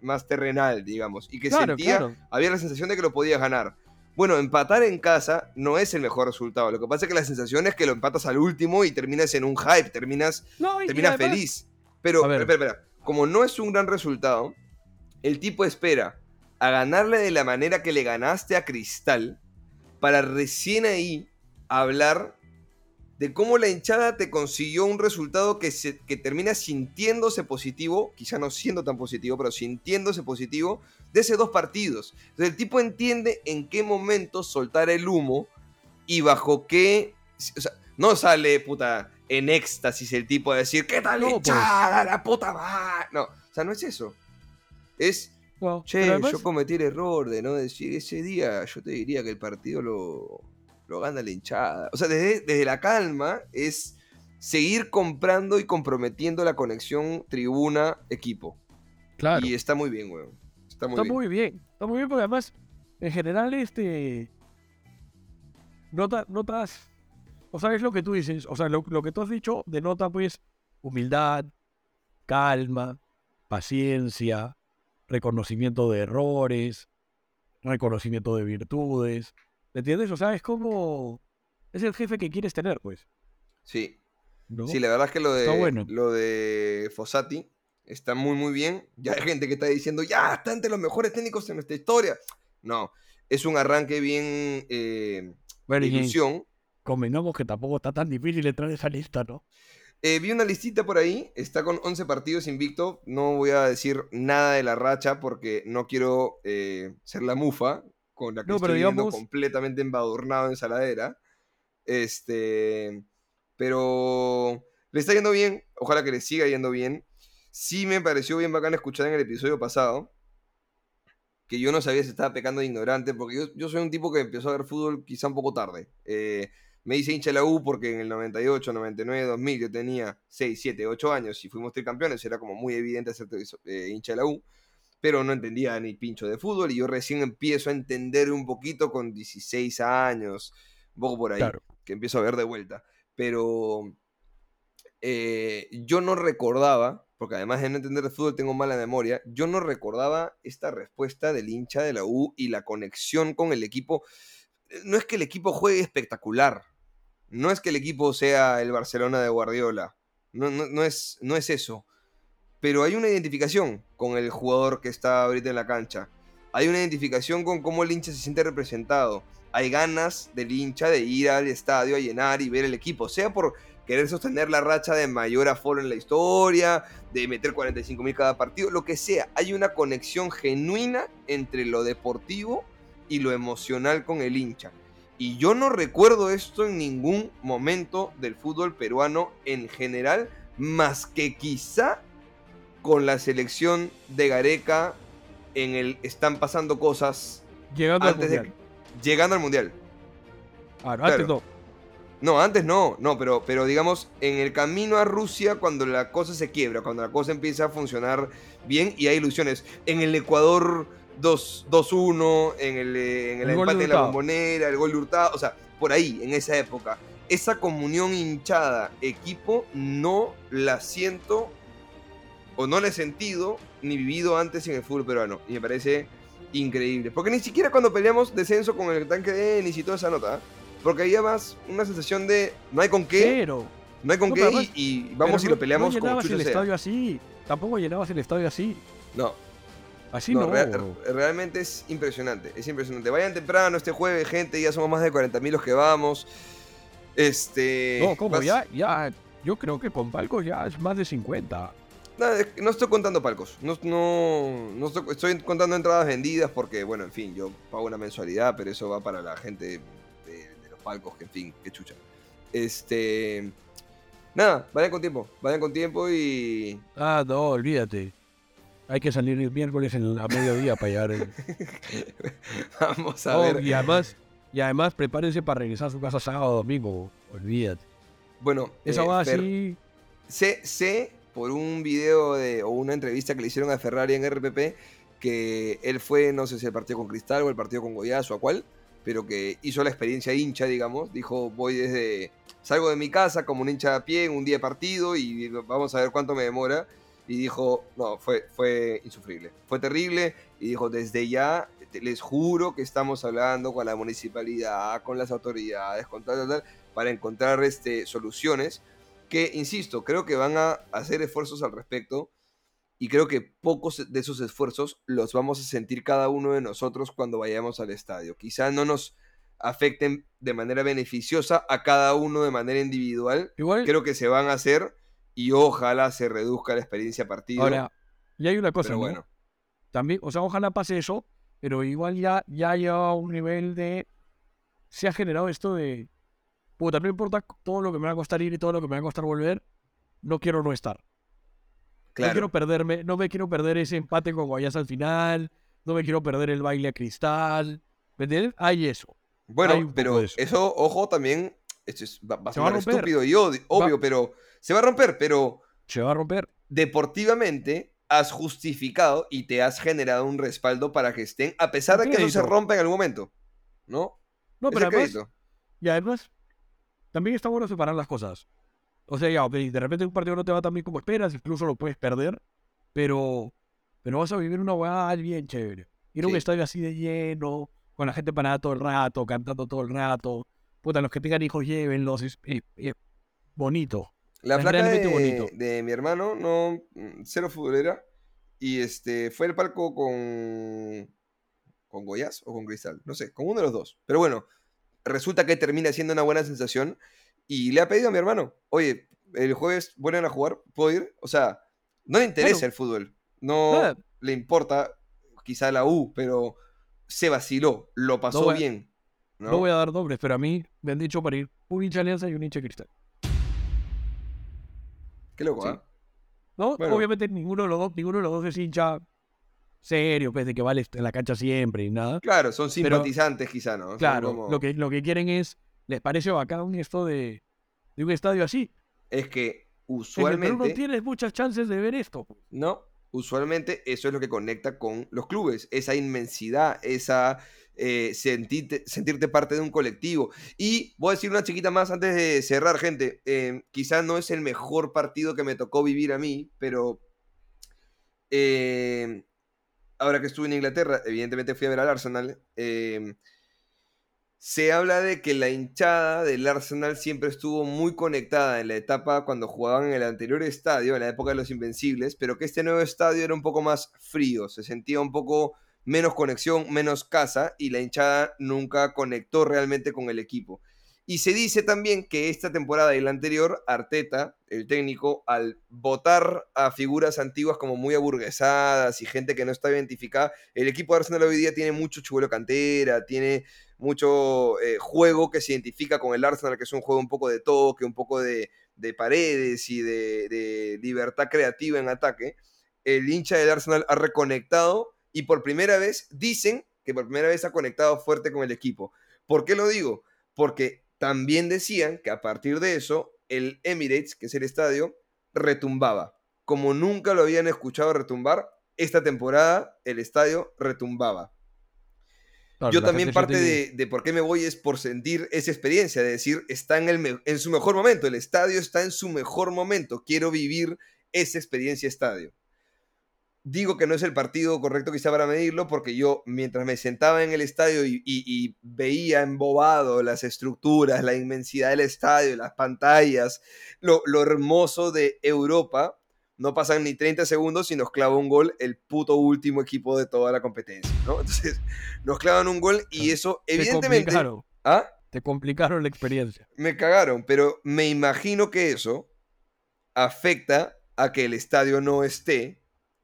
más terrenal, digamos, y que Claro, sentía, claro. había la sensación de que lo podías ganar. Bueno, empatar en casa no es el mejor resultado. Lo que pasa es que la sensación es que lo empatas al último y terminas en un hype, terminas No, y- y termina además- feliz. Pero, A ver. espera, espera, como no es un gran resultado, el tipo espera a ganarle de la manera que le ganaste a Cristal para recién ahí hablar de cómo la hinchada te consiguió un resultado que, se, que termina sintiéndose positivo, quizá no siendo tan positivo, pero sintiéndose positivo de esos dos partidos. Entonces el tipo entiende en qué momento soltar el humo y bajo qué... O sea, no sale, puta, en éxtasis el tipo a decir, ¿qué tal No, pues. hinchada, la puta madre? No, o sea, no es eso. Es, che, además- yo cometí el error de no decir ese día, yo te diría que el partido lo, lo gana la hinchada. O sea, desde, desde la calma es seguir comprando y comprometiendo la conexión tribuna-equipo. claro. Y está muy bien, weón. Está muy está bien. muy bien. Está muy bien porque además, en general, este. Nota, notas. o sea, es lo que tú dices, o sea, lo, lo que tú has dicho denota pues humildad, calma, paciencia, reconocimiento de errores, reconocimiento de virtudes, ¿me entiendes? O sea, es como, es el jefe que quieres tener, pues, Sí, ¿no? sí, la verdad es que lo de, bueno. lo de Fossati está muy, muy bien. Ya hay gente que está diciendo, ya, está entre los mejores técnicos en nuestra historia. No, es un arranque bien eh, Bueno, de ilusión. convengamos que tampoco está tan difícil entrar en esa lista, ¿no? Eh, vi una listita por ahí, está con 11 partidos invicto. No voy a decir nada de la racha porque no quiero eh, ser la mufa con la que No, estoy digamos- completamente embadurnado en saladera. Este, pero le está yendo bien, ojalá que le siga yendo bien. Sí me pareció bien bacán escuchar en el episodio pasado que yo no sabía si estaba pecando de ignorante, porque yo, yo soy un tipo que empezó a ver fútbol quizá un poco tarde. Eh, me hice hincha de la U porque en el 98, 99, 2000 yo tenía 6, 7, 8 años y fuimos tricampeones, era como muy evidente ser eh, hincha de la U, pero no entendía ni pincho de fútbol y yo recién empiezo a entender un poquito con 16 años, un poco por ahí, Claro. que empiezo a ver de vuelta. Pero eh, yo no recordaba, porque además de no entender de fútbol tengo mala memoria, yo no recordaba esta respuesta del hincha de la U y la conexión con el equipo. No es que el equipo juegue espectacular, no es que el equipo sea el Barcelona de Guardiola, no, no, no es, no es eso, pero hay una identificación con el jugador que está ahorita en la cancha, hay una identificación con cómo el hincha se siente representado, hay ganas del hincha de ir al estadio a llenar y ver el equipo, sea por querer sostener la racha de mayor aforo en la historia, de meter 45 mil cada partido, lo que sea. Hay una conexión genuina entre lo deportivo y lo emocional con el hincha. Y yo no recuerdo esto en ningún momento del fútbol peruano en general, más que quizá con la selección de Gareca en el están pasando cosas Llegando al de mundial. llegando al mundial. Ah, no, antes no. No, antes no, no, pero, pero digamos, en el camino a Rusia, cuando la cosa se quiebra, cuando la cosa empieza a funcionar bien y hay ilusiones. En el Ecuador 2 2-1, en el, eh, en el, de empate en la bombonera, el gol de Hurtado, o sea, por ahí, en esa época. Esa comunión hinchada, equipo, no la siento o no la he sentido ni vivido antes en el fútbol peruano. Y me parece increíble. Porque ni siquiera cuando peleamos descenso con el tanque de Ennis y toda esa nota, ¿eh? porque había más una sensación de no hay con qué, Pero, no hay con No, qué y, vamos y lo peleamos no como llenabas chucha el sea. estadio así. Tampoco llenabas el estadio así. No, Así no, no. rea- realmente es impresionante, es impresionante. Vayan temprano este jueves, gente, ya somos más de 40.000 los que vamos. Este... no, ¿cómo? vas- Ya, ya. Yo creo que con palcos ya es más de 50. No estoy contando palcos. No, no, no estoy, estoy contando entradas vendidas porque, bueno, en fin, yo pago una mensualidad, pero eso va para la gente de, de los palcos, que en fin, que chucha. Este. Nada, vayan con tiempo, vayan con tiempo y. Ah, no, olvídate. Hay que salir el miércoles en, a mediodía para llegar. el- Vamos a Oh, ver. y además, y además prepárense para regresar a su casa sábado o domingo. Olvídate. Bueno, Esa eh, va así. sé, sé por un video de, o una entrevista que le hicieron a Ferrari en RPP que él fue, no sé si el partido con Cristal o el partido con Goyazo o a cuál, pero que hizo la experiencia hincha, digamos. Dijo, voy desde, salgo de mi casa como un hincha a pie en un día de partido y vamos a ver cuánto me demora. Y dijo, no, fue, fue insufrible, fue terrible. Y dijo, desde ya les juro que estamos hablando con la municipalidad, con las autoridades, con tal, tal, tal, para encontrar este, soluciones que, insisto, creo que van a hacer esfuerzos al respecto y creo que pocos de esos esfuerzos los vamos a sentir cada uno de nosotros cuando vayamos al estadio. Quizá no nos afecten de manera beneficiosa a cada uno de manera individual. Igual, Creo que se van a hacer y ojalá se reduzca la experiencia partido. ahora, y hay una cosa, pero ¿no? bueno, También, o sea, ojalá pase eso, pero igual ya, ya lleva a un nivel de. Se ha generado esto de. Puta, no importa todo lo que me va a costar ir y todo lo que me va a costar volver, no quiero no estar. No quiero perderme, no me quiero perder ese empate con Guayas al final, no me quiero perder el baile a cristal. ¿Me entiendes? Hay eso. Bueno, hay pero eso. eso. ojo, también, esto es, va, va a Se va a sonar romper. estúpido y obvio, pero se va a romper, pero Se va a romper. deportivamente has justificado y te has generado un respaldo para que estén, a pesar de que eso se rompa en algún momento, ¿no? No, pero además, y además, también está bueno separar las cosas. O sea, ya, de repente un partido no te va tan bien como esperas, incluso lo puedes perder, pero, pero vas a vivir una hueá bien chévere. Ir a un Sí. estadio así de lleno, con la gente parada todo el rato, cantando todo el rato. Puta, los que tengan hijos, llévenlos, es, es- es bonito. La Es flaca de, bonito. de mi hermano, no, cero futbolera. Y este, fue al palco con, con Goyas o con Cristal, no sé, con uno de los dos. Pero bueno, resulta que termina siendo una buena sensación. Y le ha pedido a mi hermano, oye, el jueves vuelven a jugar, ¿puedo ir? O sea, no le interesa Claro. el fútbol, no le importa quizá la U, pero se vaciló, lo pasó voy bien. ¿no? No voy a dar nombres, pero a mí me han dicho para ir un hincha Alianza y un hincha Cristal. Qué loco, Sí. ¿ah? ¿No? Bueno. Obviamente ninguno de los dos, ninguno de los dos es hincha serio, pues de que vale en la cancha siempre y nada. Claro, son Pero- simpatizantes quizá, ¿no? Claro, como- lo, que, lo que quieren es, les parece bacán esto de, de un estadio así. Es que Perú no usualmente... tienes muchas chances de ver esto. No, usualmente eso es lo que conecta con los clubes, esa inmensidad, esa eh, sentirte, sentirte parte de un colectivo. Y voy a decir una chiquita más antes de cerrar, gente. Eh, quizá no es el mejor partido que me tocó vivir a mí, pero eh, ahora que estuve en Inglaterra, evidentemente fui a ver al Arsenal. eh, se habla de que la hinchada del Arsenal siempre estuvo muy conectada en la etapa cuando jugaban en el anterior estadio, en la época de los Invencibles, pero que este nuevo estadio era un poco más frío, se sentía un poco menos conexión, menos casa, y la hinchada nunca conectó realmente con el equipo. Y se dice también que esta temporada y la anterior, Arteta, el técnico, al votar a figuras antiguas como muy aburguesadas y gente que no está identificada, el equipo de Arsenal hoy día tiene mucho chuelo cantera, tiene mucho eh, juego que se identifica con el Arsenal, que es un juego un poco de toque, un poco de, de paredes y de, de libertad creativa en ataque. El hincha del Arsenal ha reconectado y por primera vez dicen que por primera vez ha conectado fuerte con el equipo. ¿Por qué lo digo? Porque también decían que a partir de eso el Emirates, que es el estadio, retumbaba. Como nunca lo habían escuchado retumbar, esta temporada el estadio retumbaba. Claro, Yo también parte de, de por qué me voy es por sentir esa experiencia, de decir, está en, el en su mejor momento, el estadio está en su mejor momento, quiero vivir esa experiencia estadio. Digo que no es el partido correcto quizá para medirlo, porque yo mientras me sentaba en el estadio y, y- y veía embobado las estructuras, la inmensidad del estadio, las pantallas, lo, lo hermoso de Europa, no pasan ni 30 segundos y nos clava un gol el puto último equipo de toda la competencia, ¿no? Entonces, nos clavan un gol y eso, Te evidentemente. complicaron, ¿Ah? te complicaron la experiencia. Me cagaron, pero me imagino que eso afecta a que el estadio no esté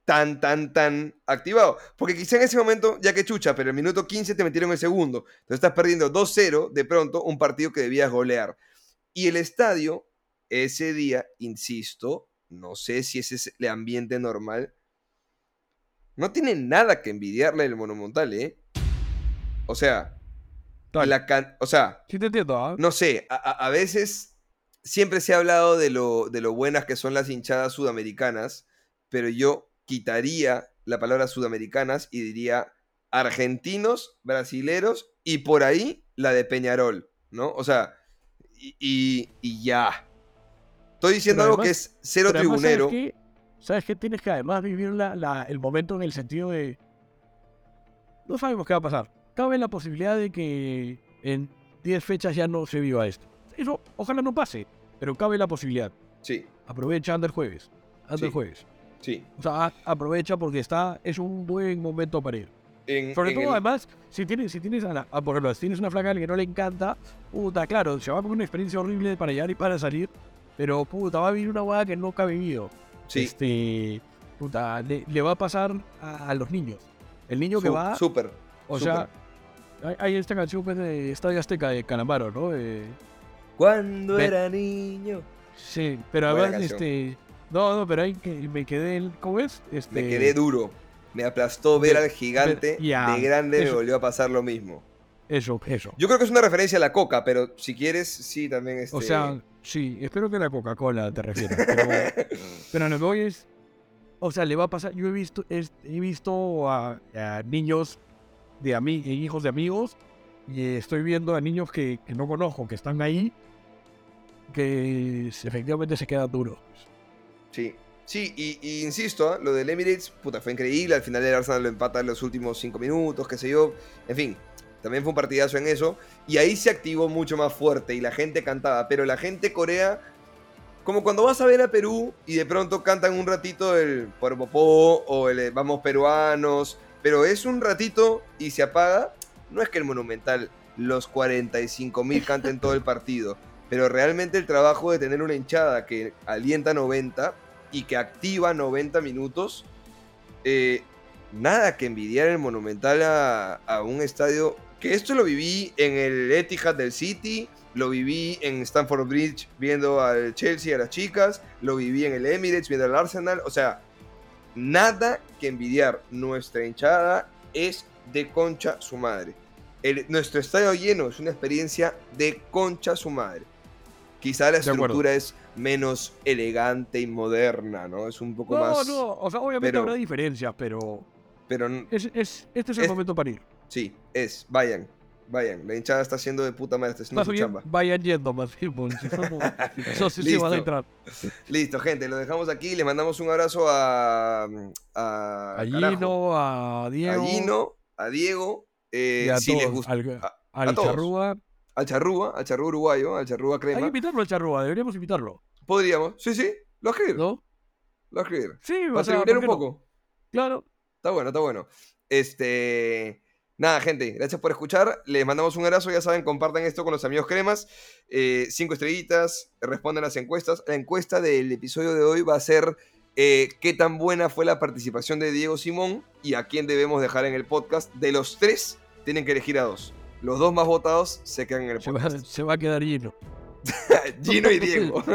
tan, tan, tan activado. Porque quizá en ese momento, ya que chucha, pero en el minuto 15 te metieron el segundo. Entonces estás perdiendo 2-0 de pronto un partido que debías golear. Y el estadio, ese día, insisto, no sé si ese es el ambiente normal. No tiene nada que envidiarle el Monumental, ¿eh? O sea, la can- o sea, Sí te entiendo, ¿ah? no sé, a, a- a veces siempre se ha hablado de lo, de lo buenas que son las hinchadas sudamericanas, pero yo quitaría la palabra sudamericanas y diría argentinos, brasileros y por ahí la de Peñarol, ¿no? O sea, y, y- y ya. Estoy diciendo algo que es cero Pero además, tribunero. ¿sabes qué? ¿Sabes qué? Tienes que además vivir la- la- el momento en el sentido de... No sabemos qué va a pasar. Cabe la posibilidad de que en 10 fechas ya no se viva esto. Eso ojalá no pase, pero cabe la posibilidad. Sí, Aprovecha, anda el jueves. Anda Sí. el jueves. Sí. O sea, aprovecha porque está, es un buen momento para ir. En- Sobre en todo, el- además, si tienes, si tienes a la- a- por ejemplo, si tienes una flaca que no le encanta, puta, claro, se va con una experiencia horrible para llegar y para salir, pero puta, va a vivir una hueá que nunca ha vivido. sí, Este, puta, le, le va a pasar a, a los niños. El niño que su- va, súper. o súper. sea, hay, hay esta canción pues, de Estadio Azteca de Calamaro, ¿no? Eh, Cuando era niño. sí, pero además, este, no, no, pero ahí que me quedé, ¿cómo es? Este, Me quedé duro. Me aplastó ver Ve- al gigante. de grande me eso. volvió a pasar lo mismo. Eso, eso. Yo creo que es una referencia a la coca, pero si quieres, sí, también este... O sea, sí, espero que la Coca-Cola te refieras. Pero, pero lo que voy es. O sea, le va a pasar. Yo he visto, es- he visto a, a niños de ami- hijos de amigos. Y estoy viendo a niños que, que no conozco, que están ahí. que efectivamente se queda duro. Sí, sí, y, insisto, ¿ah? lo del Emirates, puta, fue increíble. Al final el Arsenal lo empata en los últimos cinco minutos, qué sé yo. En fin, también fue un partidazo en eso. Y ahí se activó mucho más fuerte y la gente cantaba. Pero la gente Corea, como cuando vas a ver a Perú y de pronto cantan un ratito el Popó o el eh, Vamos Peruanos. Pero es un ratito y se apaga. No es que el Monumental los 45 mil canten todo el partido. Pero realmente el trabajo de tener una hinchada que alienta 90 y que activa 90 minutos, eh, nada que envidiar el Monumental a, a, un estadio. Que esto lo viví en el Etihad del City, lo viví en Stamford Bridge viendo al Chelsea, a las chicas, lo viví en el Emirates viendo al Arsenal. O sea, nada que envidiar. Nuestra hinchada es de concha su madre. Nuestro estadio lleno es una experiencia de concha su madre. Quizá la estructura es menos elegante y moderna, ¿no? Es un poco no, más. No, no, o sea, obviamente pero, habrá diferencias, pero. Pero. Es, es, este es el es, momento para ir. Sí, es. Vayan. Vayan. La hinchada está haciendo de puta madre, está haciendo su bien, chamba. vayan yendo, más bien, eso sí Listo. van a entrar. Listo, gente, lo dejamos aquí. Les mandamos un abrazo a. A, Gino, a Diego. a Gino, a Diego. eh, y a si les todos, gusta. al, a- al a todos. Charrúa. Al Charrúa, al Charrúa uruguayo, al Charrúa Hay que crema. invitarlo al Charrúa, deberíamos invitarlo, Podríamos. Sí, sí. Lo escribir. ¿no? Lo escribir. Sí, Para ¿por un no? poco. Claro. Está bueno, está bueno. Este. Nada, gente, gracias por escuchar. Les mandamos un abrazo. Ya saben, compartan esto con los amigos cremas. Eh, cinco estrellitas, respondan las encuestas. La encuesta del episodio de hoy va a ser eh, qué tan buena fue la participación de Diego Simón y a quién debemos dejar en el podcast. De los tres, tienen que elegir a dos. Los dos más votados se quedan en el Se va, podcast. se va a quedar Gino. Gino y Diego.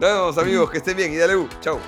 Nos vemos, amigos. Que estén bien. Y dale, U. Chao.